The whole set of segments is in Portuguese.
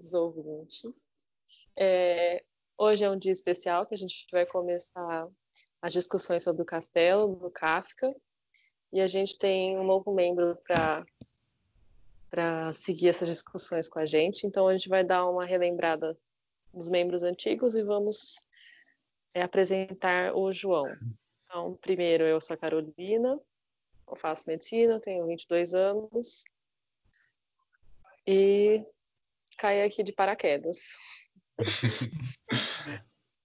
Queridos ouvintes. É, hoje é um dia especial que a gente vai começar as discussões sobre o castelo do Kafka e a gente tem um novo membro para para seguir essas discussões com a gente. Então a gente vai dar uma relembrada dos membros antigos e vamos é, apresentar o João. Então, primeiro eu sou a Carolina, eu faço medicina, tenho 22 anos e caí aqui de paraquedas.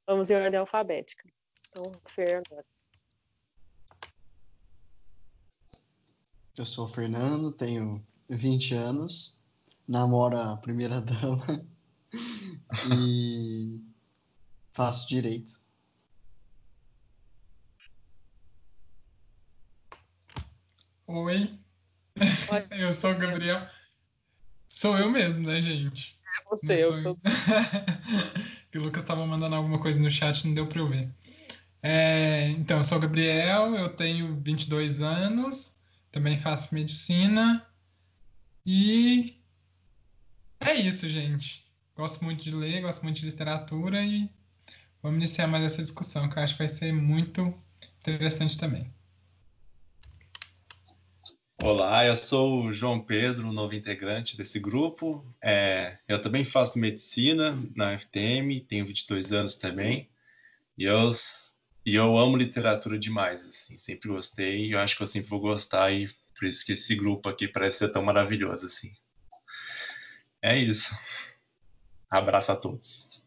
Vamos em ordem alfabética. Então, Fer agora. Eu sou o Fernando, tenho 20 anos, namoro a primeira dama e faço direito. Oi, Oi. eu sou o Gabriel. Sou eu mesmo, né, gente? É você, eu tô... que o Lucas estava mandando alguma coisa no chat, não deu para eu ver. É, então, eu sou o Gabriel, eu tenho 22 anos, também faço medicina e é isso, gente. Gosto muito de ler, gosto muito de literatura e vamos iniciar mais essa discussão, que eu acho que vai ser muito interessante também. Olá, eu sou o João Pedro, novo integrante desse grupo. É, eu também faço medicina na UFTM, tenho 22 anos também. E eu, e eu amo literatura demais, assim, sempre gostei e eu acho que eu sempre vou gostar e por isso que esse grupo aqui parece ser tão maravilhoso assim. É isso. Abraço a todos.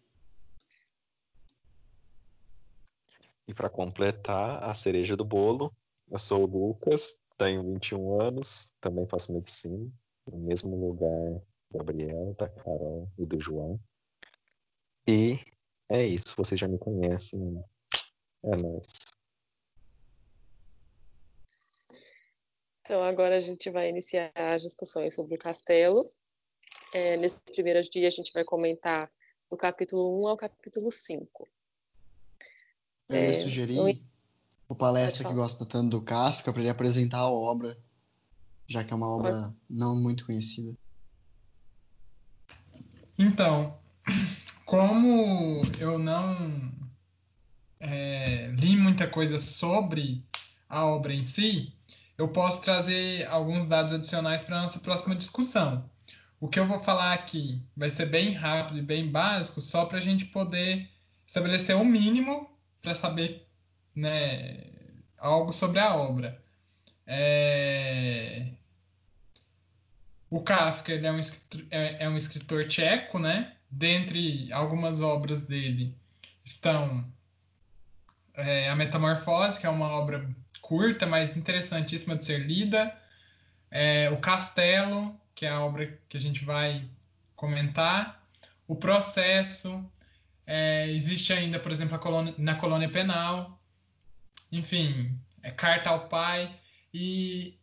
E para completar a cereja do bolo, eu sou o Lucas, tenho 21 anos, também faço medicina, no mesmo lugar do Gabriel, da Carol e do João. E é isso, vocês já me conhecem. É nóis. Então, agora a gente vai iniciar as discussões sobre o castelo. É, nesses primeiros dias, a gente vai comentar do capítulo 1 ao capítulo 5. Eu É, ia sugerir o palestra que gosta tanto do Kafka para ele apresentar a obra, já que é uma obra não muito conhecida. Então, como eu não é, li muita coisa sobre a obra em si, eu posso trazer alguns dados adicionais para a nossa próxima discussão. O que eu vou falar aqui vai ser bem rápido e bem básico, só para a gente poder estabelecer o mínimo para saber né, algo sobre a obra. É, O Kafka é, um escritor, é, é um escritor tcheco, né? Dentre algumas obras dele estão é, A Metamorfose, que é uma obra curta, mas interessantíssima de ser lida. É, o Castelo, que é a obra que a gente vai comentar. O Processo. é, existe ainda, por exemplo, colônia- na Colônia Penal. Enfim, é Carta ao Pai. E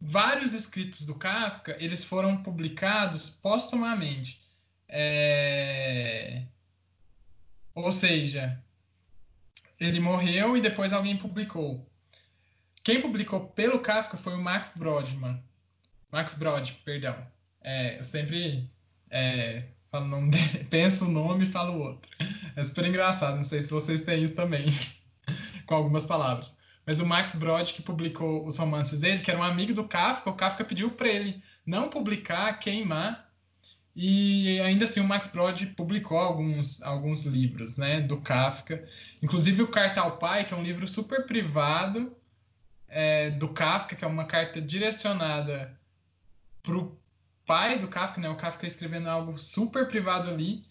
vários escritos do Kafka eles foram publicados póstumamente. É, Ou seja, ele morreu e depois alguém publicou. Quem publicou pelo Kafka foi o Max Brodmann. Max Brod, perdão. É, eu sempre é, falo o nome dele, penso o nome e falo o outro. É super engraçado, não sei se vocês têm isso também, com algumas palavras. Mas o Max Brod, que publicou os romances dele, que era um amigo do Kafka, o Kafka pediu para ele não publicar, queimar, e ainda assim o Max Brod publicou alguns, alguns livros né, do Kafka, inclusive o Carta ao Pai, que é um livro super privado é, do Kafka, que é uma carta direcionada para o pai do Kafka, né, o Kafka escrevendo algo super privado ali,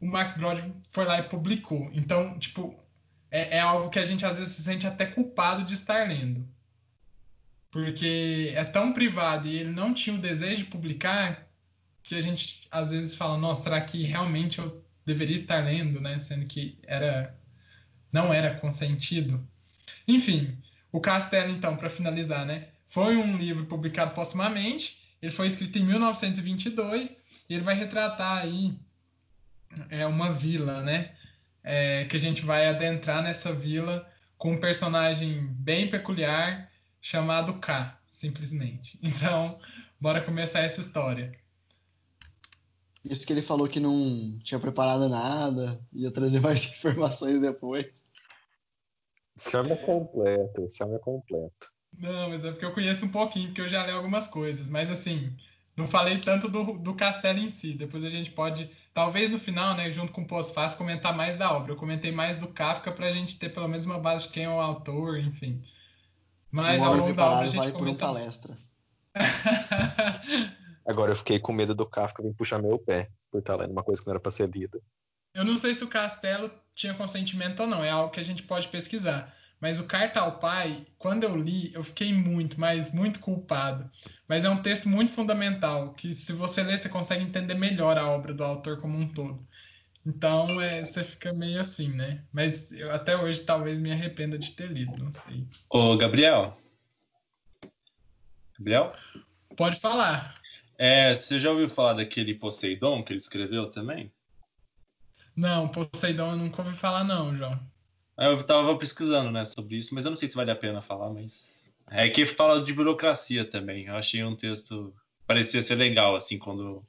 o Max Brod foi lá e publicou. Então, tipo, é, é algo que a gente às vezes se sente até culpado de estar lendo. porque é tão privado e ele não tinha o desejo de publicar que a gente às vezes fala, nossa, será que realmente eu deveria estar lendo, né? Sendo que era não era consentido. Enfim, o Castelo, então, para finalizar, né? Foi um livro publicado postumamente. Ele foi escrito em 1922 e ele vai retratar aí é, uma vila, né? É, que a gente vai adentrar nessa vila com um personagem bem peculiar chamado K, simplesmente. Então, bora começar essa história. Isso que ele falou que não tinha preparado nada, ia trazer mais informações depois. Esse homem é completo, esse homem é completo. Não, mas é porque eu conheço um pouquinho, porque eu já li algumas coisas. Mas assim, não falei tanto do, do castelo em si. Depois a gente pode, talvez no final, né, junto com o pós-fácil, comentar mais da obra. Eu comentei mais do Kafka para a gente ter pelo menos uma base de quem é o autor, enfim. Mas ao longo da obra a gente vale comenta... por um palestra. Agora eu fiquei com medo do Kafka vir puxar meu pé por estar lendo uma coisa que não era para ser lida. Eu não sei se o Castelo tinha consentimento ou não, é algo que a gente pode pesquisar. Mas o Carta ao Pai, quando eu li, eu fiquei muito, mas muito culpado. Mas é um texto muito fundamental, que se você ler, você consegue entender melhor a obra do autor como um todo. Então, é, você fica meio assim, né? Mas eu até hoje talvez me arrependa de ter lido, não sei. Ô, Gabriel. Gabriel? Pode falar. É, você já ouviu falar daquele Poseidon que ele escreveu também? Não, Poseidon eu nunca ouvi falar não, João. Eu estava pesquisando, né, sobre isso, mas eu não sei se vale a pena falar, mas é que fala de burocracia também. Eu achei um texto parecia ser legal assim quando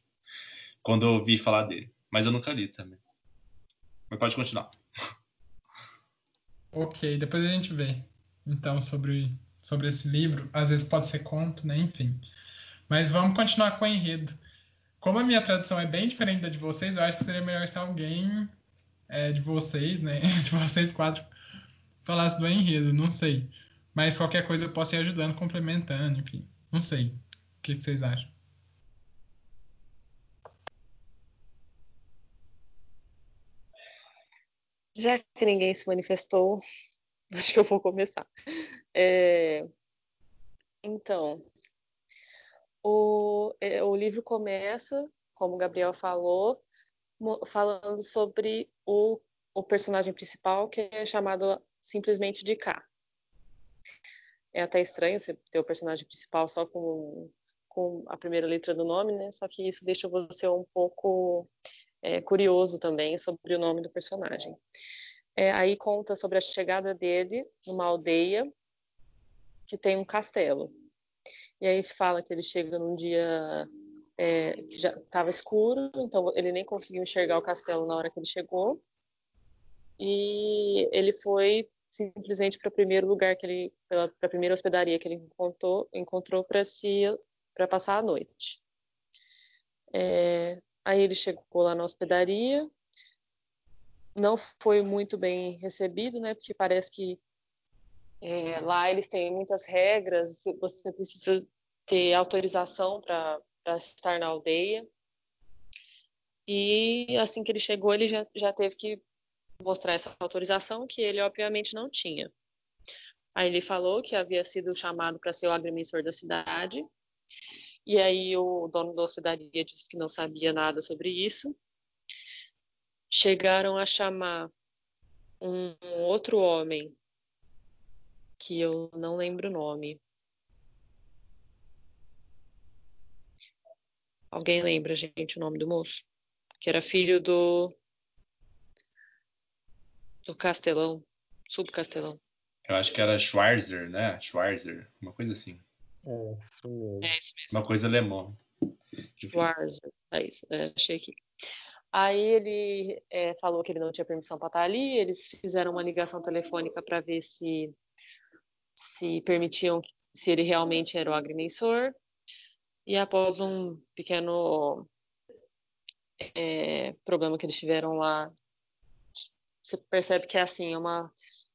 quando eu ouvi falar dele, mas eu nunca li também. Mas pode continuar. Ok, depois a gente vê. Então sobre sobre esse livro, às vezes pode ser conto, né, enfim. Mas vamos continuar com o enredo. Como a minha tradução é bem diferente da de vocês, eu acho que seria melhor se alguém é, de vocês, né, de vocês quatro, falasse do enredo, não sei. Mas qualquer coisa eu posso ir ajudando, complementando, enfim. Não sei. O que, que vocês acham? Já que ninguém se manifestou, acho que eu vou começar. É... Então, o, é, o livro começa, como o Gabriel falou, falando sobre o, o personagem principal, que é chamado simplesmente de K. É até estranho você ter o personagem principal só com, com a primeira letra do nome, né? Só que isso deixa você um pouco é, curioso também sobre o nome do personagem. É, aí conta sobre a chegada dele numa aldeia que tem um castelo. E aí fala que ele chega num dia é, que já estava escuro, então ele nem conseguiu enxergar o castelo na hora que ele chegou. E ele foi simplesmente para o primeiro lugar que ele, para a primeira hospedaria que ele encontrou, encontrou para se para passar a noite. É, aí ele chegou lá na hospedaria, não foi muito bem recebido, né? Porque parece que é, lá eles têm muitas regras, você precisa ter autorização para estar na aldeia. E assim que ele chegou, ele já, já teve que mostrar essa autorização, que ele obviamente não tinha. Aí ele falou que havia sido chamado para ser o agrimensor da cidade. E aí o dono da hospedaria disse que não sabia nada sobre isso. Chegaram a chamar um outro homem, que eu não lembro o nome, Alguém lembra, gente, o nome do moço? Que era filho do. do Castelão, subcastelão. Eu acho que era Schwarzer, né? Schwarzer, uma coisa assim. É, isso mesmo. É isso mesmo. Uma coisa alemã. Schwarzer, é isso, é, achei aqui. Aí ele é, falou que ele não tinha permissão para estar ali, eles fizeram uma ligação telefônica para ver se, se permitiam, se ele realmente era o agrimensor. E após um pequeno é, problema que eles tiveram lá, você percebe que é assim, é uma,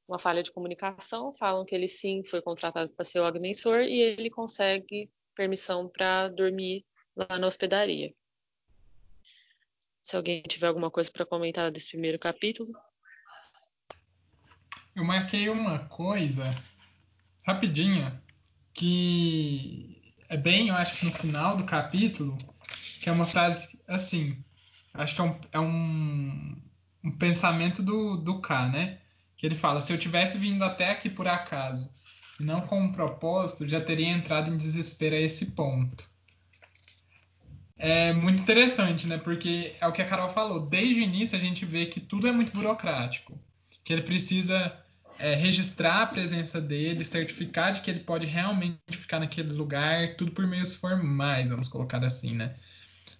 uma falha de comunicação. Falam que ele sim foi contratado para ser o agrimensor e ele consegue permissão para dormir lá na hospedaria. Se alguém tiver alguma coisa para comentar desse primeiro capítulo. Eu marquei uma coisa rapidinha que é bem, eu acho que no final do capítulo, que é uma frase assim, acho que é um, é um, um pensamento do, do K, né? Que ele fala: se eu tivesse vindo até aqui por acaso e não com um propósito, já teria entrado em desespero a esse ponto. É muito interessante, né? Porque é o que a Carol falou. Desde o início a gente vê que tudo é muito burocrático, que ele precisa é, registrar a presença dele, certificar de que ele pode realmente ficar naquele lugar, tudo por meios formais, vamos colocar assim, né?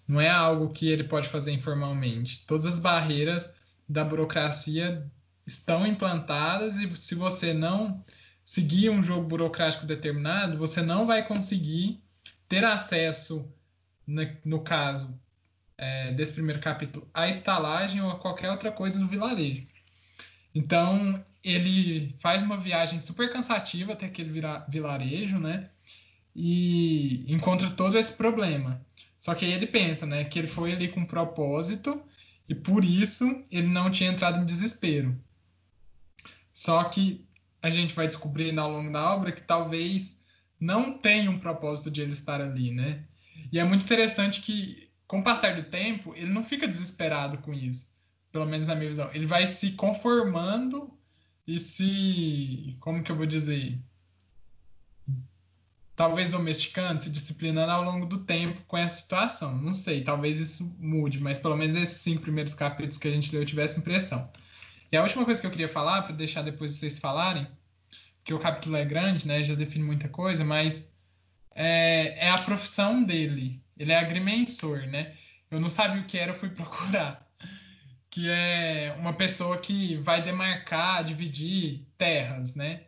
Não é algo que ele pode fazer informalmente. Todas as barreiras da burocracia estão implantadas e se você não seguir um jogo burocrático determinado, você não vai conseguir ter acesso, no caso é, desse primeiro capítulo, à estalagem ou a qualquer outra coisa no vilarejo. Então, ele faz uma viagem super cansativa até aquele vilarejo, né? E encontra todo esse problema. Só que aí ele pensa, né, que ele foi ali com um propósito e por isso ele não tinha entrado em desespero. Só que a gente vai descobrindo ao longo da obra que talvez não tenha um propósito de ele estar ali, né? E é muito interessante que, com o passar do tempo, ele não fica desesperado com isso, pelo menos na minha visão. Ele vai se conformando e se. Como que eu vou dizer? Talvez domesticando, se disciplinando ao longo do tempo com essa situação. Não sei, talvez isso mude, mas pelo menos esses cinco primeiros capítulos que a gente leu eu tive essa impressão. E a última coisa que eu queria falar, para deixar depois vocês falarem, que o capítulo é grande, né, já define muita coisa, mas é, é a profissão dele. Ele é agrimensor, né? Eu não sabia o que era, eu fui procurar. Que é uma pessoa que vai demarcar, dividir terras, né?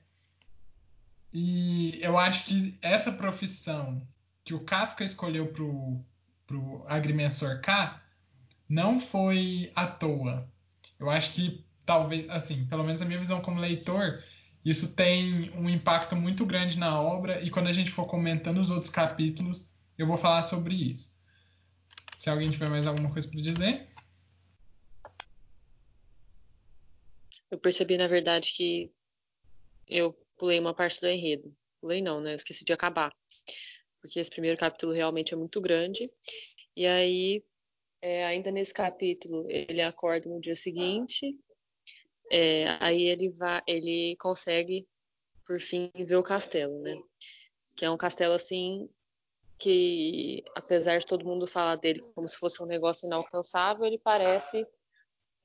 E eu acho que essa profissão que o Kafka escolheu pro, pro agrimensor K não foi à toa. Eu acho que talvez, assim, pelo menos a minha visão como leitor, isso tem um impacto muito grande na obra e quando a gente for comentando os outros capítulos, eu vou falar sobre isso. Se alguém tiver mais alguma coisa para dizer. Eu percebi, na verdade, que eu pulei uma parte do enredo. Pulei não, né? Eu esqueci de acabar. Porque esse primeiro capítulo realmente é muito grande. E aí, é, ainda nesse capítulo, ele acorda no dia seguinte é, aí ele vai, ele consegue por fim ver o castelo, né? Que é um castelo assim que, apesar de todo mundo falar dele como se fosse um negócio inalcançável, ele parece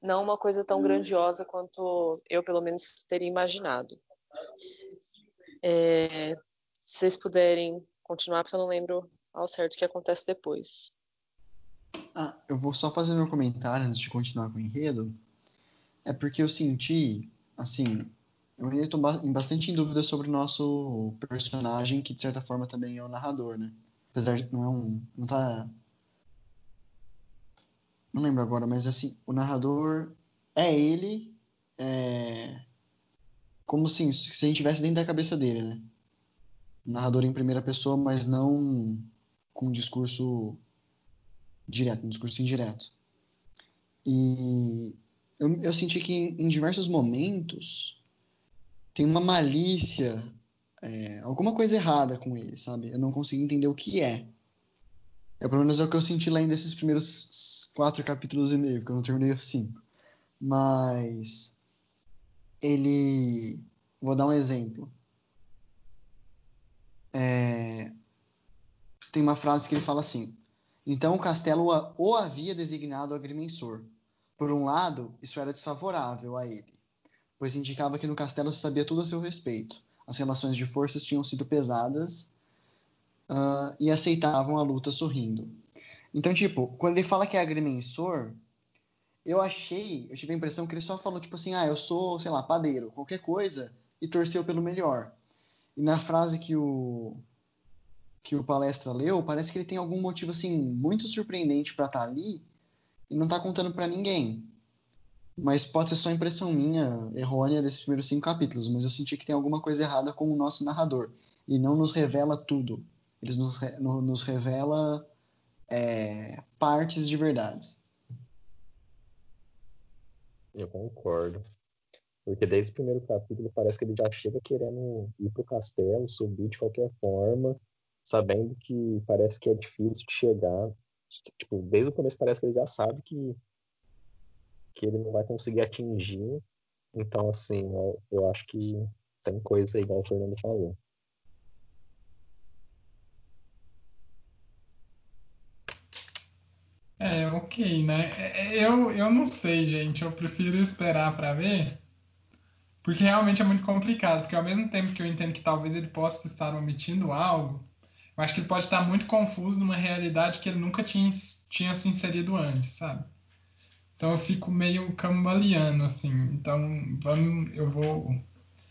não uma coisa tão grandiosa quanto eu, pelo menos, teria imaginado. É, se vocês puderem continuar, porque eu não lembro ao certo o que acontece depois. Ah, eu vou só fazer meu comentário antes de continuar com o enredo. É porque eu senti, assim, eu ainda estou bastante em dúvida sobre o nosso personagem, que de certa forma também é o narrador, né? Apesar de não é um. Não tá. Não lembro agora, mas assim, o narrador é ele. É... Como assim, se a gente estivesse dentro da cabeça dele, né? O narrador em primeira pessoa, mas não com um discurso direto, um discurso indireto. E eu, eu senti que em, em, diversos momentos tem uma malícia, é, alguma coisa errada com ele, sabe? Eu não consegui entender o que é. É pelo menos é o que eu senti lendo esses primeiros quatro capítulos e meio, porque eu não terminei os cinco. Mas ele. Vou dar um exemplo. É... Tem uma frase que ele fala assim: Então o castelo o havia designado agrimensor por um lado, isso era desfavorável a ele, pois indicava que no castelo se sabia tudo a seu respeito. As relações de forças tinham sido pesadas uh, e aceitavam a luta sorrindo. Então, tipo, quando ele fala que é agrimensor, eu achei, eu tive a impressão que ele só falou, tipo assim, ah, eu sou, sei lá, padeiro, qualquer coisa, e torceu pelo melhor. E na frase que o que o palestra leu, parece que ele tem algum motivo assim muito surpreendente para estar tá ali e não tá contando para ninguém. Mas pode ser só impressão minha, errônea, desses primeiros cinco capítulos, mas eu senti que tem alguma coisa errada com o nosso narrador. E não nos revela tudo. Eles nos, no, nos revela é, partes de verdades. Eu concordo. Porque desde o primeiro capítulo parece que ele já chega querendo ir pro castelo, subir de qualquer forma, sabendo que parece que é difícil de chegar. Tipo, desde o começo parece que ele já sabe que, que ele não vai conseguir atingir. Então, assim, eu, eu acho que tem coisa igual o Fernando falou. É, ok, né? É, é, eu, eu não sei, gente. Eu prefiro esperar para ver. Porque realmente é muito complicado. Porque ao mesmo tempo que eu entendo que talvez ele possa estar omitindo algo, eu acho que ele pode estar muito confuso numa realidade que ele nunca tinha, tinha se inserido antes, sabe? Então eu fico meio cambaleando, assim. Então, vamos, eu vou.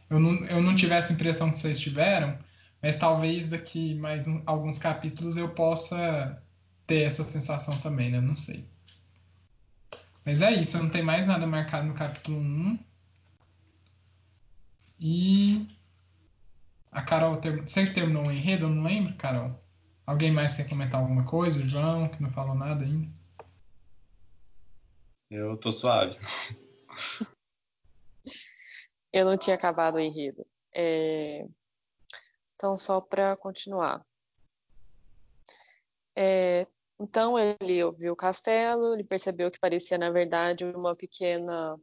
Eu não, eu não tive essa impressão que vocês tiveram, mas talvez daqui mais um, alguns capítulos eu possa ter essa sensação também, né? Não sei. Mas é isso, não tem mais nada marcado no capítulo 1. E. A Carol. Ter... Você terminou o enredo? Eu não lembro, Carol. Alguém mais quer comentar alguma coisa? O João, que não falou nada ainda. Eu tô suave. Eu não tinha acabado o enredo. É... Então, só para continuar. É, então ele ouviu o castelo, ele percebeu que parecia, na verdade, uma pequena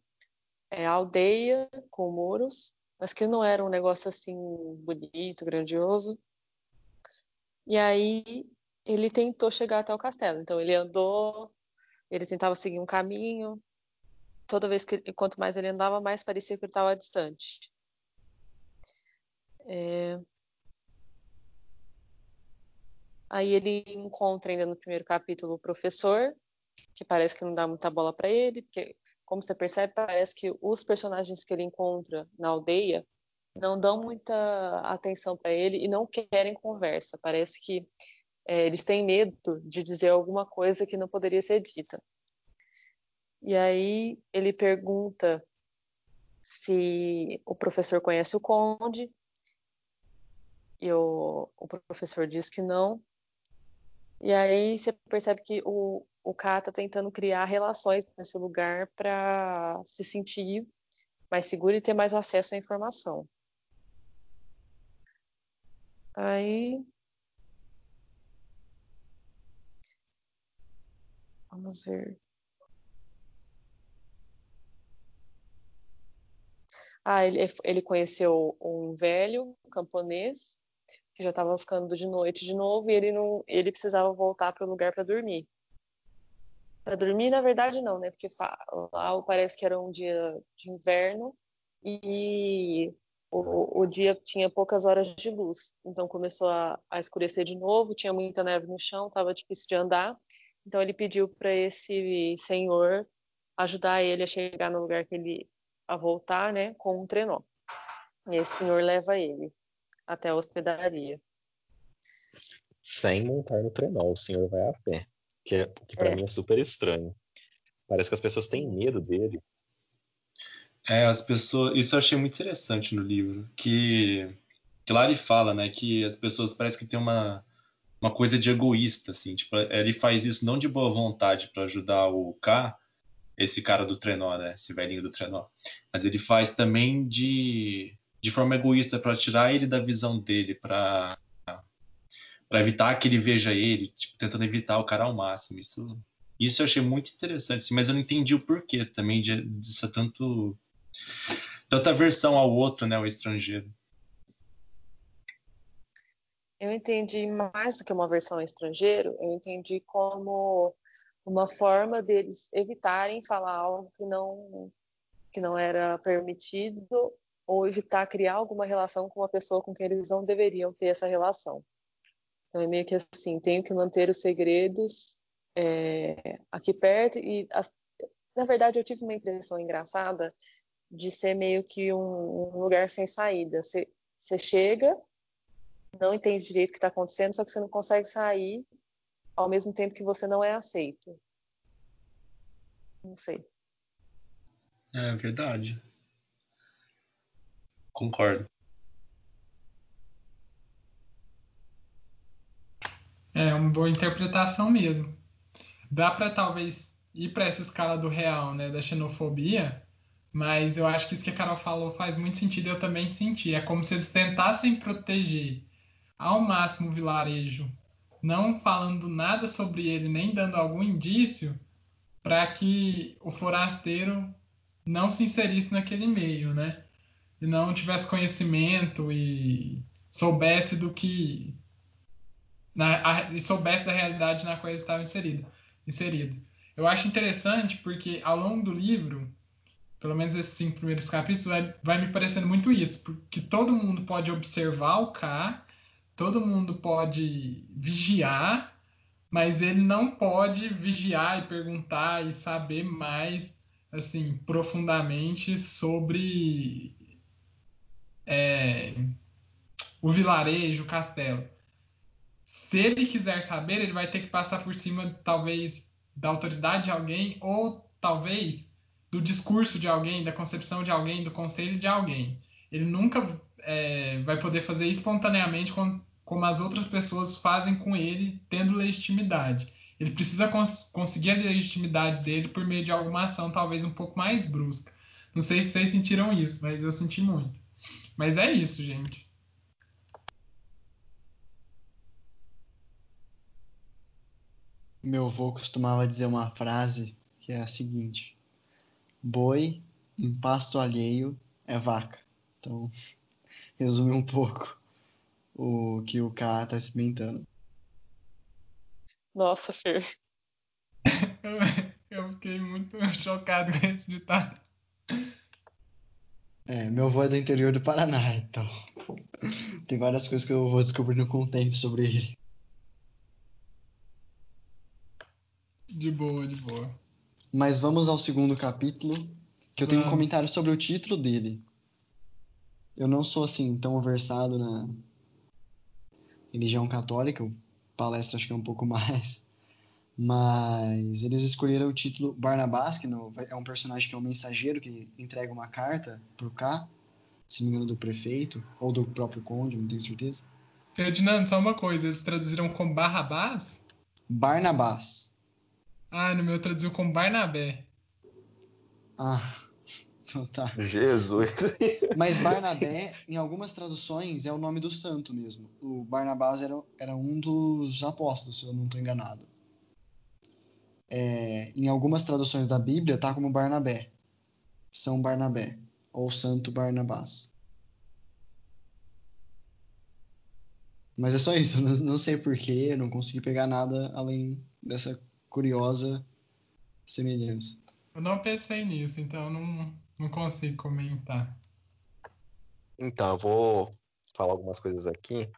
é, aldeia com muros, mas que não era um negócio assim bonito, grandioso. E aí ele tentou chegar até o castelo. Então ele andou, ele tentava seguir um caminho. Toda vez que, quanto mais ele andava, mais parecia que ele estava distante. É, Aí ele encontra ainda no primeiro capítulo o professor, que parece que não dá muita bola para ele, porque, como você percebe, parece que os personagens que ele encontra na aldeia não dão muita atenção para ele e não querem conversa. Parece que é, eles têm medo de dizer alguma coisa que não poderia ser dita. E aí ele pergunta se o professor conhece o conde. E o, o professor diz que não. E aí você percebe que o, o K está tentando criar relações nesse lugar para se sentir mais seguro e ter mais acesso à informação. Aí. Vamos ver. Ah, ele, ele conheceu um velho camponês que já estava ficando de noite de novo e ele não, ele precisava voltar para o lugar para dormir. Para dormir, na verdade, não, né? Porque lá parece que era um dia de inverno e o, o dia tinha poucas horas de luz. Então começou a, a escurecer de novo, tinha muita neve no chão, estava difícil de andar. Então ele pediu para esse senhor ajudar ele a chegar no lugar que ele a voltar, né, com um trenó. E esse senhor leva ele até a hospedaria. Sem montar no trenó, o senhor vai a pé. Que, é, que para é. mim é super estranho. Parece que as pessoas têm medo dele. É, as pessoas. Isso eu achei muito interessante no livro. Que, ele fala, né? Que as pessoas parece que tem uma, uma coisa de egoísta, assim. Tipo, ele faz isso não de boa vontade para ajudar o K, esse cara do trenó, né? Esse velhinho do trenó. Mas ele faz também de de forma egoísta para tirar ele da visão dele, para para evitar que ele veja ele, tipo, tentando evitar o cara ao máximo. Isso, isso eu achei muito interessante, mas eu não entendi o porquê também de, dessa tanto tanta aversão ao outro, né, ao estrangeiro. Eu entendi mais do que uma versão ao estrangeiro, eu entendi como uma forma deles evitarem falar algo que não que não era permitido ou evitar criar alguma relação com uma pessoa com quem eles não deveriam ter essa relação. Então é meio que assim, tenho que manter os segredos é, aqui perto e as, na verdade eu tive uma impressão engraçada de ser meio que um, um lugar sem saída. Você, você chega, não entende direito o que está acontecendo, só que você não consegue sair ao mesmo tempo que você não é aceito. Não sei. É verdade. Concordo. É uma boa interpretação mesmo. Dá para talvez ir para essa escala do real, né, da xenofobia, Mas eu acho que isso que a Carol falou faz muito sentido, eu também senti. É como se eles tentassem proteger ao máximo o vilarejo, não falando nada sobre ele, nem dando algum indício, para que o forasteiro não se inserisse naquele meio, né? E não tivesse conhecimento e soubesse do que. Na, a, e soubesse da realidade na qual ele estava inserido, inserido. Eu acho interessante porque ao longo do livro pelo menos esses cinco primeiros capítulos, vai, vai me parecendo muito isso, porque todo mundo pode observar o K, todo mundo pode vigiar, mas ele não pode vigiar e perguntar e saber mais, assim, profundamente sobre é, o vilarejo, o castelo. Se ele quiser saber, ele vai ter que passar por cima, talvez, da autoridade de alguém, ou talvez do discurso de alguém, da concepção de alguém, do conselho de alguém. Ele nunca é, vai poder fazer espontaneamente com, como as outras pessoas fazem com ele, tendo legitimidade. Ele precisa cons conseguir a legitimidade dele por meio de alguma ação, talvez um pouco mais brusca. Não sei se vocês sentiram isso, mas eu senti muito. Mas é isso, gente. Meu avô costumava dizer uma frase que é a seguinte: boi em pasto alheio é vaca. Então, resume um pouco o que o K está experimentando. Nossa, Fer. Eu fiquei muito chocado com esse ditado. É, meu avô é do interior do Paraná, então tem várias coisas que eu vou descobrindo com o tempo sobre ele. De boa, de boa. Mas vamos ao segundo capítulo, que eu tenho um comentário sobre o título dele. Eu não sou assim tão versado na religião católica, o palestra acho que é um pouco mais. Mas eles escolheram o título Barnabás, que no- é um personagem que é um mensageiro que entrega uma carta pro K, se não me engano, do prefeito, ou do próprio conde, não tenho certeza. Ferdinando, só uma coisa, eles traduziram como Barrabás? Barnabás. Ah, no meu traduziu como Barnabé. Ah, então tá. Jesus. Mas Barnabé, em algumas traduções, é o nome do santo mesmo. O Barnabás era, era um dos apóstolos, se eu não estou enganado. É, em algumas traduções da Bíblia, tá como Barnabé. São Barnabé. Ou Santo Barnabás. Mas é só isso, não, não sei porquê, não consegui pegar nada além dessa curiosa semelhança. Eu não pensei nisso, então eu não, não consigo comentar. Então, eu vou falar algumas coisas aqui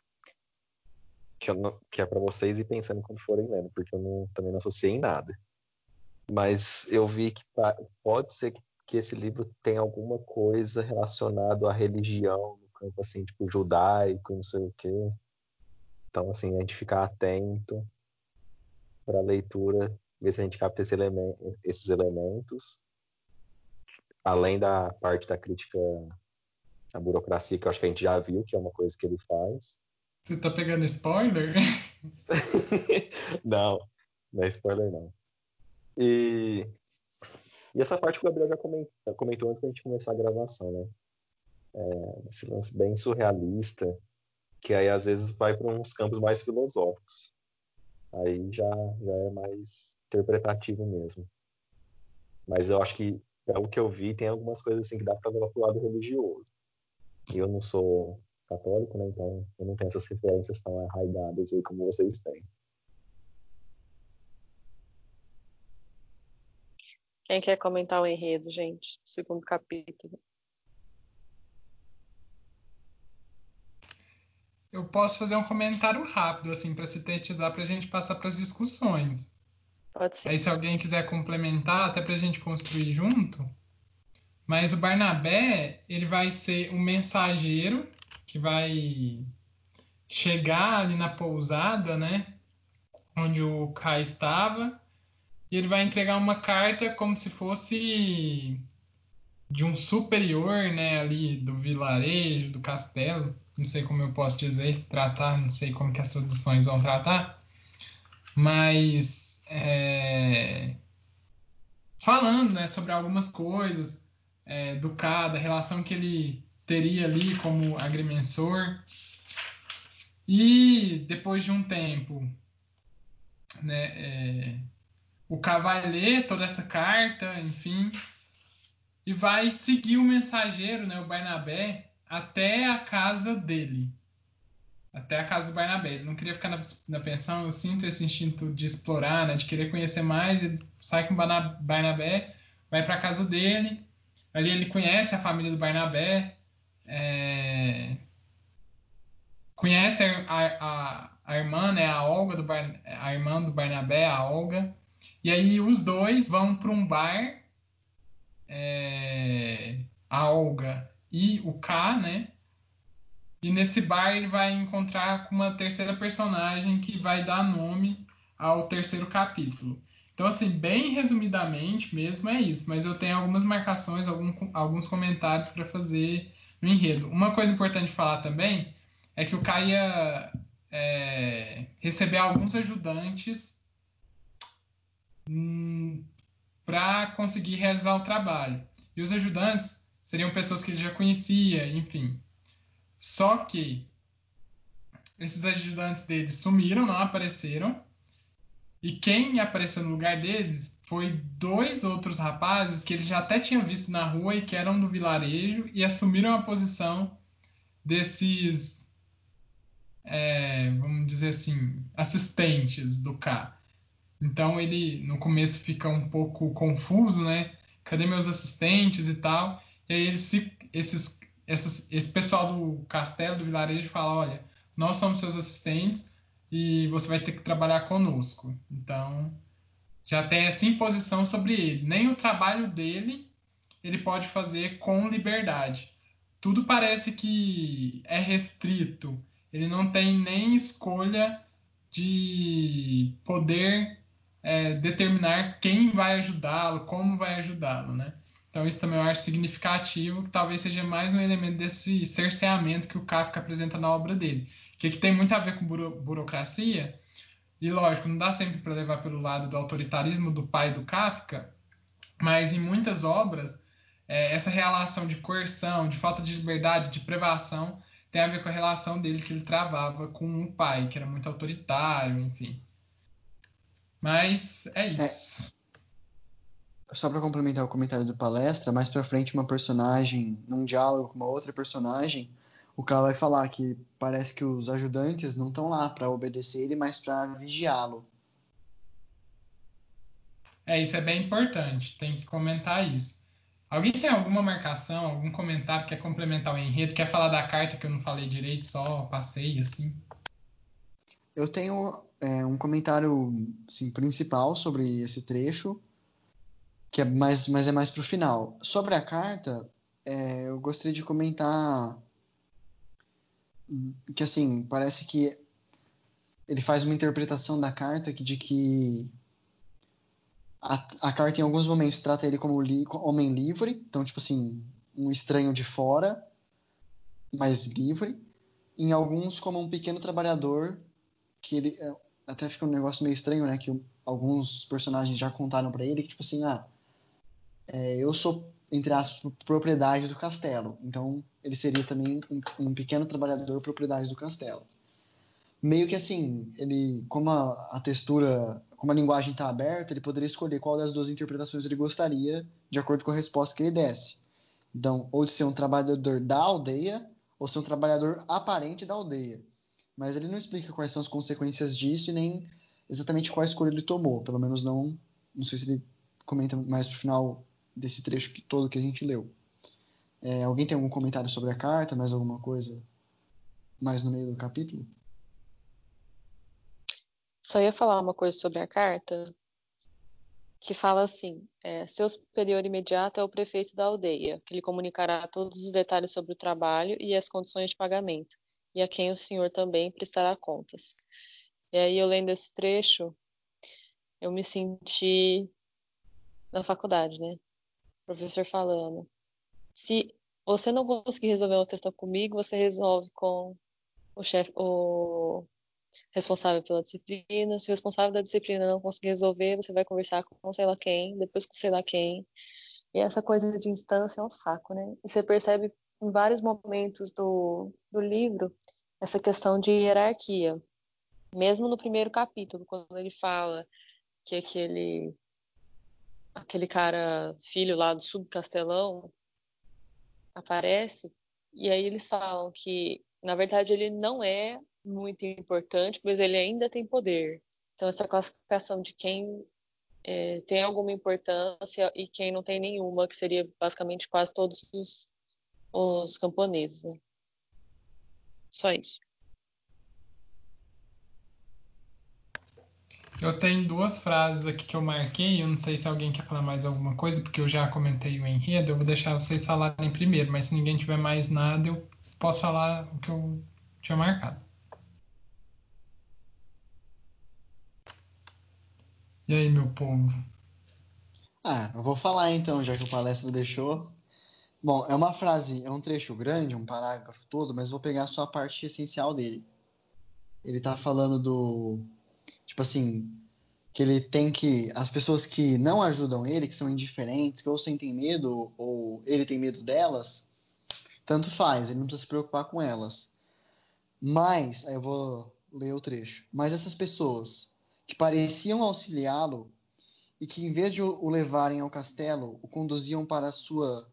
que, eu não- que é para vocês ir pensando quando forem lendo, porque eu não- também não associei em nada. Mas eu vi que pode ser que, que esse livro tenha alguma coisa relacionada à religião, no campo assim, tipo judaico, não sei o quê. Então, assim, a gente ficar atento para a leitura, ver se a gente capta esse elemen- esses elementos, além da parte da crítica à burocracia, que eu acho que a gente já viu, que é uma coisa que ele faz. Você tá pegando spoiler? não, não é spoiler não. E, e essa parte que o Gabriel já comentou, comentou antes da gente começar a gravação, né? É, esse lance bem surrealista, que aí às vezes vai para uns campos mais filosóficos. Aí já, já é mais interpretativo mesmo. Mas eu acho que, pelo que eu vi, tem algumas coisas assim que dá para levar pro lado religioso. E eu não sou católico, né? Então eu não tenho essas referências tão arraigadas aí como vocês têm. Quem quer comentar o enredo, gente? Segundo capítulo. Eu posso fazer um comentário rápido, assim, para sintetizar, para a gente passar para as discussões. Pode ser. Aí, se alguém quiser complementar, até para a gente construir junto. Mas o Barnabé, ele vai ser um mensageiro que vai chegar ali na pousada, né? Onde o Kai estava. E ele vai entregar uma carta como se fosse de um superior, né? Ali do vilarejo, do castelo. Não sei como eu posso dizer, tratar, não sei como que as traduções vão tratar. Mas é, falando né, sobre algumas coisas, é, do K, da relação que ele teria ali como agrimensor. E depois de um tempo, né, é, o K vai ler toda essa carta, enfim, e vai seguir o mensageiro, né, o Barnabé, até a casa dele. Até a casa do Barnabé. Ele não queria ficar na, na pensão, eu sinto esse instinto de explorar, né, de querer conhecer mais. Ele sai com o Barnabé, vai para a casa dele. Ali ele conhece a família do Barnabé, é, conhece a, a, a, irmã, né, a Olga, do Bar, a irmã do Barnabé, a Olga. E aí os dois vão para um bar, é, a Olga e o K, né? E nesse bar ele vai encontrar com uma terceira personagem que vai dar nome ao terceiro capítulo. Então, assim, bem resumidamente mesmo é isso, mas eu tenho algumas marcações, algum, alguns comentários para fazer no enredo. Uma coisa importante falar também é que o Caia é, receber alguns ajudantes hum, para conseguir realizar o trabalho. E os ajudantes seriam pessoas que ele já conhecia, enfim. Só que esses ajudantes dele sumiram, não apareceram. E quem apareceu no lugar deles foi dois outros rapazes que ele já até tinha visto na rua e que eram do vilarejo e assumiram a posição desses, é, vamos dizer assim, assistentes do K. Então ele no começo fica um pouco confuso, né? Cadê meus assistentes e tal? E aí eles, esses, esses, esse pessoal do castelo, do vilarejo, fala: olha, nós somos seus assistentes e você vai ter que trabalhar conosco. Então já tem essa imposição sobre ele. Nem o trabalho dele ele pode fazer com liberdade. Tudo parece que é restrito. Ele não tem nem escolha de poder é, determinar quem vai ajudá-lo, como vai ajudá-lo, né? Então isso também eu acho significativo, que talvez seja mais um elemento desse cerceamento que o Kafka apresenta na obra dele, que, que tem muito a ver com buro burocracia, e lógico, não dá sempre para levar pelo lado do autoritarismo do pai do Kafka, mas em muitas obras, é, essa relação de coerção, de falta de liberdade, de privação, tem a ver com a relação dele que ele travava com o pai, que era muito autoritário, enfim. Mas é isso. É, só para complementar o comentário do palestra, mais para frente uma personagem, num diálogo com uma outra personagem, o cara vai falar que parece que os ajudantes não estão lá para obedecer ele, mas para vigiá-lo. É, isso é bem importante, tem que comentar isso. Alguém tem alguma marcação, algum comentário que quer complementar o enredo, quer falar da carta que eu não falei direito, só passei assim? Eu tenho é, um comentário assim, principal sobre esse trecho, que é mais, mas é mais para o final. Sobre a carta, é, eu gostaria de comentar que assim parece que ele faz uma interpretação da carta que, de que a, a, carta em alguns momentos trata ele como li, homem livre, então tipo assim um estranho de fora, mas livre. Em alguns como um pequeno trabalhador que ele até fica um negócio meio estranho, né? Que alguns personagens já contaram para ele que, tipo assim, ah, é, eu sou, entre aspas, propriedade do castelo. Então, ele seria também um, um, pequeno trabalhador propriedade do castelo. Meio que assim, ele, como a, a textura, como a linguagem está aberta, ele poderia escolher qual das duas interpretações ele gostaria, de acordo com a resposta que ele desse. Então, ou de ser um trabalhador da aldeia, ou ser um trabalhador aparente da aldeia mas ele não explica quais são as consequências disso e nem exatamente qual escolha ele tomou. Pelo menos não. Não sei se ele comenta mais pro final desse trecho que, todo que a gente leu. É, alguém tem algum comentário sobre a carta? Mais alguma coisa mais no meio do capítulo? Só ia falar uma coisa sobre a carta, que fala assim: é, seu superior imediato é o prefeito da aldeia, que lhe comunicará todos os detalhes sobre o trabalho e as condições de pagamento e a quem o Senhor também prestará contas. E aí, eu lendo esse trecho, eu me senti na faculdade, né? O professor falando. Se você não conseguir resolver uma questão comigo, você resolve com o chefe, o responsável pela disciplina. Se o responsável da disciplina não conseguir resolver, você vai conversar com sei lá quem, depois com sei lá quem. E essa coisa de instância é um saco, né? E você percebe em vários momentos do, do livro essa questão de hierarquia. Mesmo no primeiro capítulo, quando ele fala que aquele aquele cara filho lá do subcastelão aparece e aí eles falam que na verdade ele não é muito importante, mas ele ainda tem poder. Então essa classificação de quem é, tem alguma importância e quem não tem nenhuma, que seria basicamente quase todos os, os camponeses. Né? Só isso. Eu tenho duas frases aqui que eu marquei. Eu não sei se alguém quer falar mais alguma coisa, porque eu já comentei o enredo. Eu vou deixar vocês falarem primeiro, mas se ninguém tiver mais nada, eu posso falar o que eu tinha marcado. E aí, meu povo? Ah, eu vou falar então, já que o palestra deixou. Bom, é uma frase, é um trecho grande, um parágrafo todo, mas vou pegar só a parte essencial dele. Ele tá falando do. Tipo assim, que ele tem que. As pessoas que não ajudam ele, que são indiferentes, que ou sentem medo, ou ele tem medo delas, tanto faz, ele não precisa se preocupar com elas. Mas, aí eu vou ler o trecho. Mas essas pessoas que pareciam auxiliá-lo e que, em vez de o levarem ao castelo, o conduziam para sua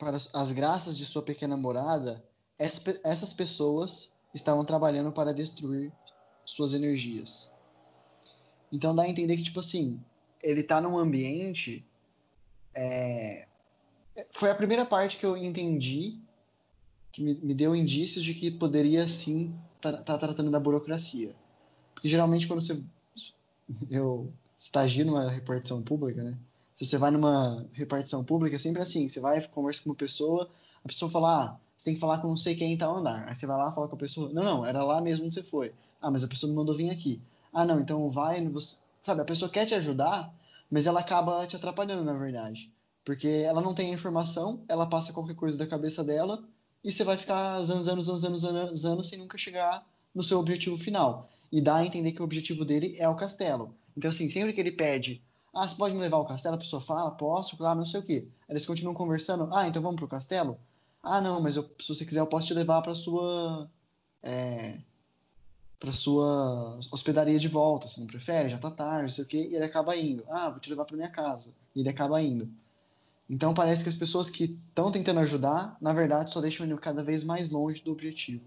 para as graças de sua pequena morada, essas pessoas estavam trabalhando para destruir suas energias. Então dá a entender que, tipo assim, ele está num ambiente. É... Foi a primeira parte que eu entendi, que me, me deu indícios de que poderia sim estar tá, tá tratando da burocracia. Porque geralmente quando você. Eu estagio numa repartição pública, né? Se você vai numa repartição pública, é sempre assim: você vai, conversa com uma pessoa, a pessoa fala, ah, você tem que falar com não sei quem em tal andar. Aí você vai lá, fala com a pessoa, não, não, era lá mesmo onde você foi. Ah, mas a pessoa me mandou vir aqui. Ah, não, então vai, você... sabe, a pessoa quer te ajudar, mas ela acaba te atrapalhando, na verdade. Porque ela não tem a informação, ela passa qualquer coisa da cabeça dela, e você vai ficar zanzando, zanzando, zanzando, sem nunca chegar no seu objetivo final e dá a entender que o objetivo dele é o castelo. Então, assim, sempre que ele pede, ah, você pode me levar ao castelo? A pessoa fala, posso, claro, não sei o quê. Eles continuam conversando, ah, então vamos pro castelo? Ah, não, mas eu, se você quiser eu posso te levar para sua é, para sua hospedaria de volta, se não prefere, já tá tarde, não sei o quê, e ele acaba indo. Ah, vou te levar para minha casa. E ele acaba indo. Então parece que as pessoas que estão tentando ajudar, na verdade, só deixam ele cada vez mais longe do objetivo.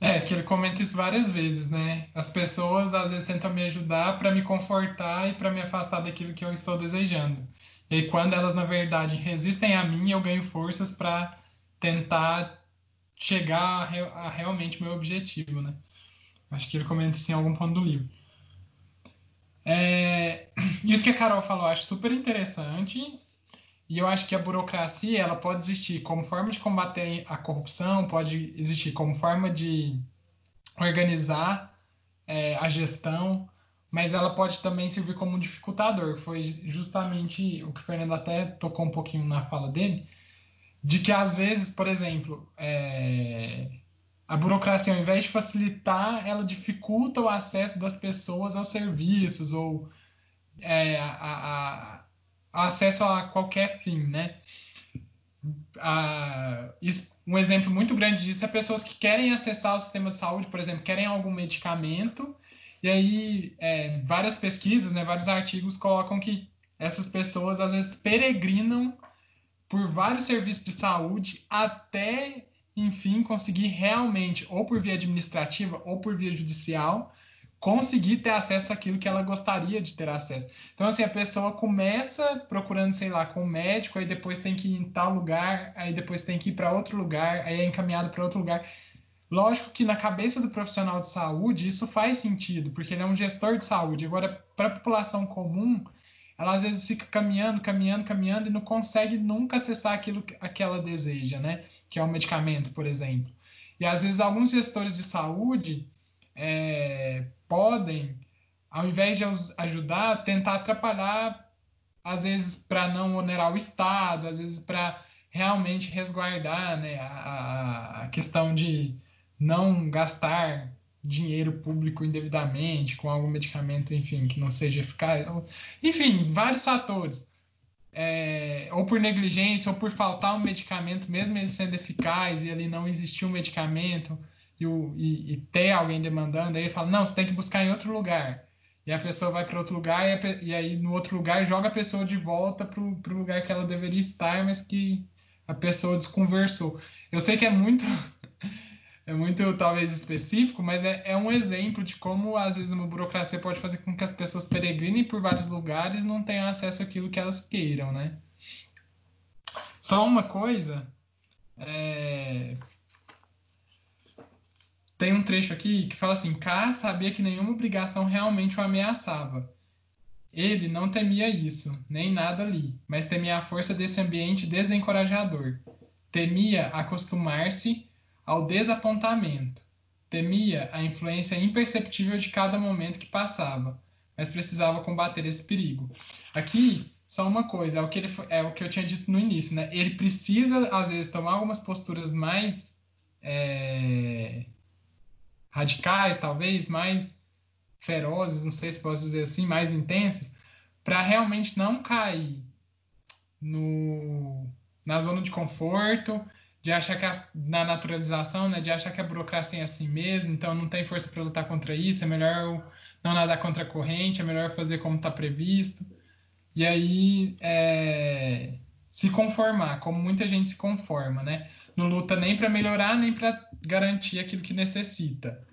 É, que ele comenta isso várias vezes, né? As pessoas às vezes tentam me ajudar para me confortar e para me afastar daquilo que eu estou desejando. E quando elas, na verdade, resistem a mim, eu ganho forças para tentar chegar a, a realmente meu objetivo, né? Acho que ele comenta isso em algum ponto do livro. É, isso que a Carol falou, acho super interessante. E eu acho que a burocracia ela pode existir como forma de combater a corrupção, pode existir como forma de organizar é, a gestão, mas ela pode também servir como um dificultador. Foi justamente o que o Fernando até tocou um pouquinho na fala dele, de que às vezes, por exemplo, é, a burocracia, ao invés de facilitar, ela dificulta o acesso das pessoas aos serviços ou é, a, a acesso a qualquer fim, né? Ah, um exemplo muito grande disso é pessoas que querem acessar o sistema de saúde, por exemplo, querem algum medicamento, e aí é, várias pesquisas, né, vários artigos colocam que essas pessoas às vezes peregrinam por vários serviços de saúde até, enfim, conseguir realmente, ou por via administrativa ou por via judicial, conseguir ter acesso àquilo que ela gostaria de ter acesso. Então, assim, a pessoa começa procurando, sei lá, com o médico, aí depois tem que ir em tal lugar, aí depois tem que ir para outro lugar, aí é encaminhado para outro lugar. Lógico que na cabeça do profissional de saúde isso faz sentido, porque ele é um gestor de saúde. Agora, para a população comum, ela às vezes fica caminhando, caminhando, caminhando e não consegue nunca acessar aquilo que ela deseja, né? Que é um medicamento, por exemplo. E às vezes alguns gestores de saúde é, podem, ao invés de ajudar, tentar atrapalhar, às vezes para não onerar o Estado, às vezes para realmente resguardar né, a, a, questão de não gastar dinheiro público indevidamente, com algum medicamento, enfim, que não seja eficaz. Enfim, vários fatores. É, ou por negligência, ou por faltar um medicamento, mesmo ele sendo eficaz e ali não existir um medicamento, e, o, e, e ter alguém demandando, aí ele fala: não, você tem que buscar em outro lugar. E a pessoa vai para outro lugar, e, a, e, aí no outro lugar joga a pessoa de volta para o lugar que ela deveria estar, mas que a pessoa desconversou. Eu sei que é muito é muito talvez específico, mas é, é, um exemplo de como às vezes uma burocracia pode fazer com que as pessoas peregrinem por vários lugares e não tenham acesso àquilo que elas queiram, né? Só uma coisa, é... tem um trecho aqui que fala assim: K sabia que nenhuma obrigação realmente o ameaçava. Ele não temia isso, nem nada ali, mas temia a força desse ambiente desencorajador. Temia acostumar-se ao desapontamento. Temia a influência imperceptível de cada momento que passava, mas precisava combater esse perigo. Aqui, só uma coisa, é o que, ele, é o que eu tinha dito no início, né? Ele precisa, às vezes, tomar algumas posturas mais é, radicais, talvez, mais ferozes, não sei se posso dizer assim, mais intensas, para realmente não cair no, na zona de conforto de achar que a, na naturalização, né, de achar que a burocracia é assim mesmo, então não tem força para lutar contra isso, é melhor não nadar contra a corrente, é melhor fazer como está previsto. E aí é, se conformar, como muita gente se conforma, né? Não luta nem para melhorar, nem para garantir aquilo que necessita.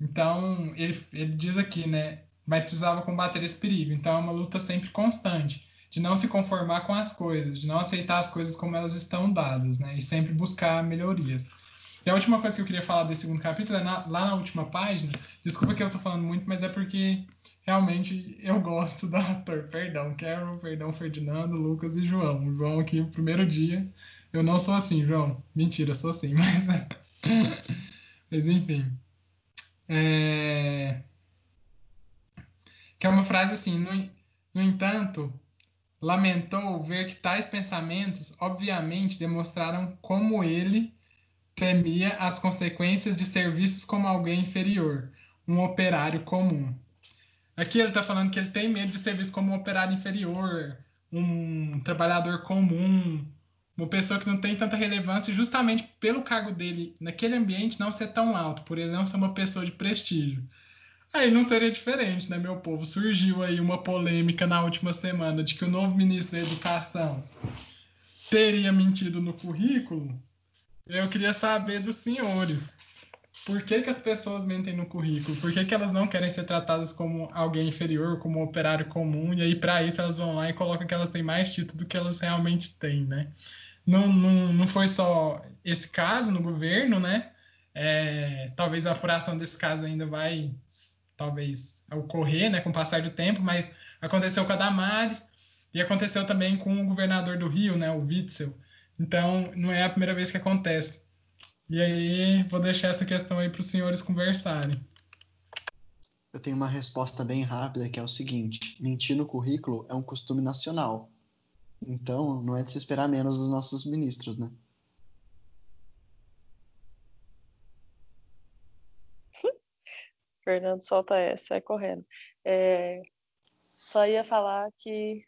Então, ele, ele diz aqui, né? Mas precisava combater esse perigo. Então, é uma luta sempre constante de não se conformar com as coisas, de não aceitar as coisas como elas estão dadas, né? E sempre buscar melhorias. E a última coisa que eu queria falar desse segundo capítulo é na, lá na última página. Desculpa que eu tô falando muito, mas é porque realmente eu gosto da ator. Perdão, Carol, perdão, Ferdinando, Lucas e João. João aqui, o primeiro dia. Eu não sou assim, João. Mentira, sou assim, mas. mas enfim. É... Que é uma frase assim, no, no entanto, lamentou ver que tais pensamentos obviamente demonstraram como ele temia as consequências de ser visto como alguém inferior, um operário comum. Aqui ele está falando que ele tem medo de ser visto como um operário inferior, um trabalhador comum, uma pessoa que não tem tanta relevância, justamente pelo cargo dele naquele ambiente não ser tão alto, por ele não ser uma pessoa de prestígio. Aí não seria diferente, né, meu povo? Surgiu aí uma polêmica na última semana de que o novo ministro da Educação teria mentido no currículo. Eu queria saber dos senhores. Por que, que as pessoas mentem no currículo? Por que, que elas não querem ser tratadas como alguém inferior, como um operário comum? E aí, para isso, elas vão lá e colocam que elas têm mais título do que elas realmente têm, né? Não, não, não foi só esse caso no governo, né? É, talvez a apuração desse caso ainda vai talvez ocorrer né, com o passar do tempo, mas aconteceu com a Damares e aconteceu também com o governador do Rio, né, o Witzel. Então, não é a primeira vez que acontece. E aí, vou deixar essa questão aí para os senhores conversarem. Eu tenho uma resposta bem rápida que é o seguinte: mentir no currículo é um costume nacional. Então, não é de se esperar menos dos nossos ministros, né? Fernando solta essa, sai correndo. É, só ia falar que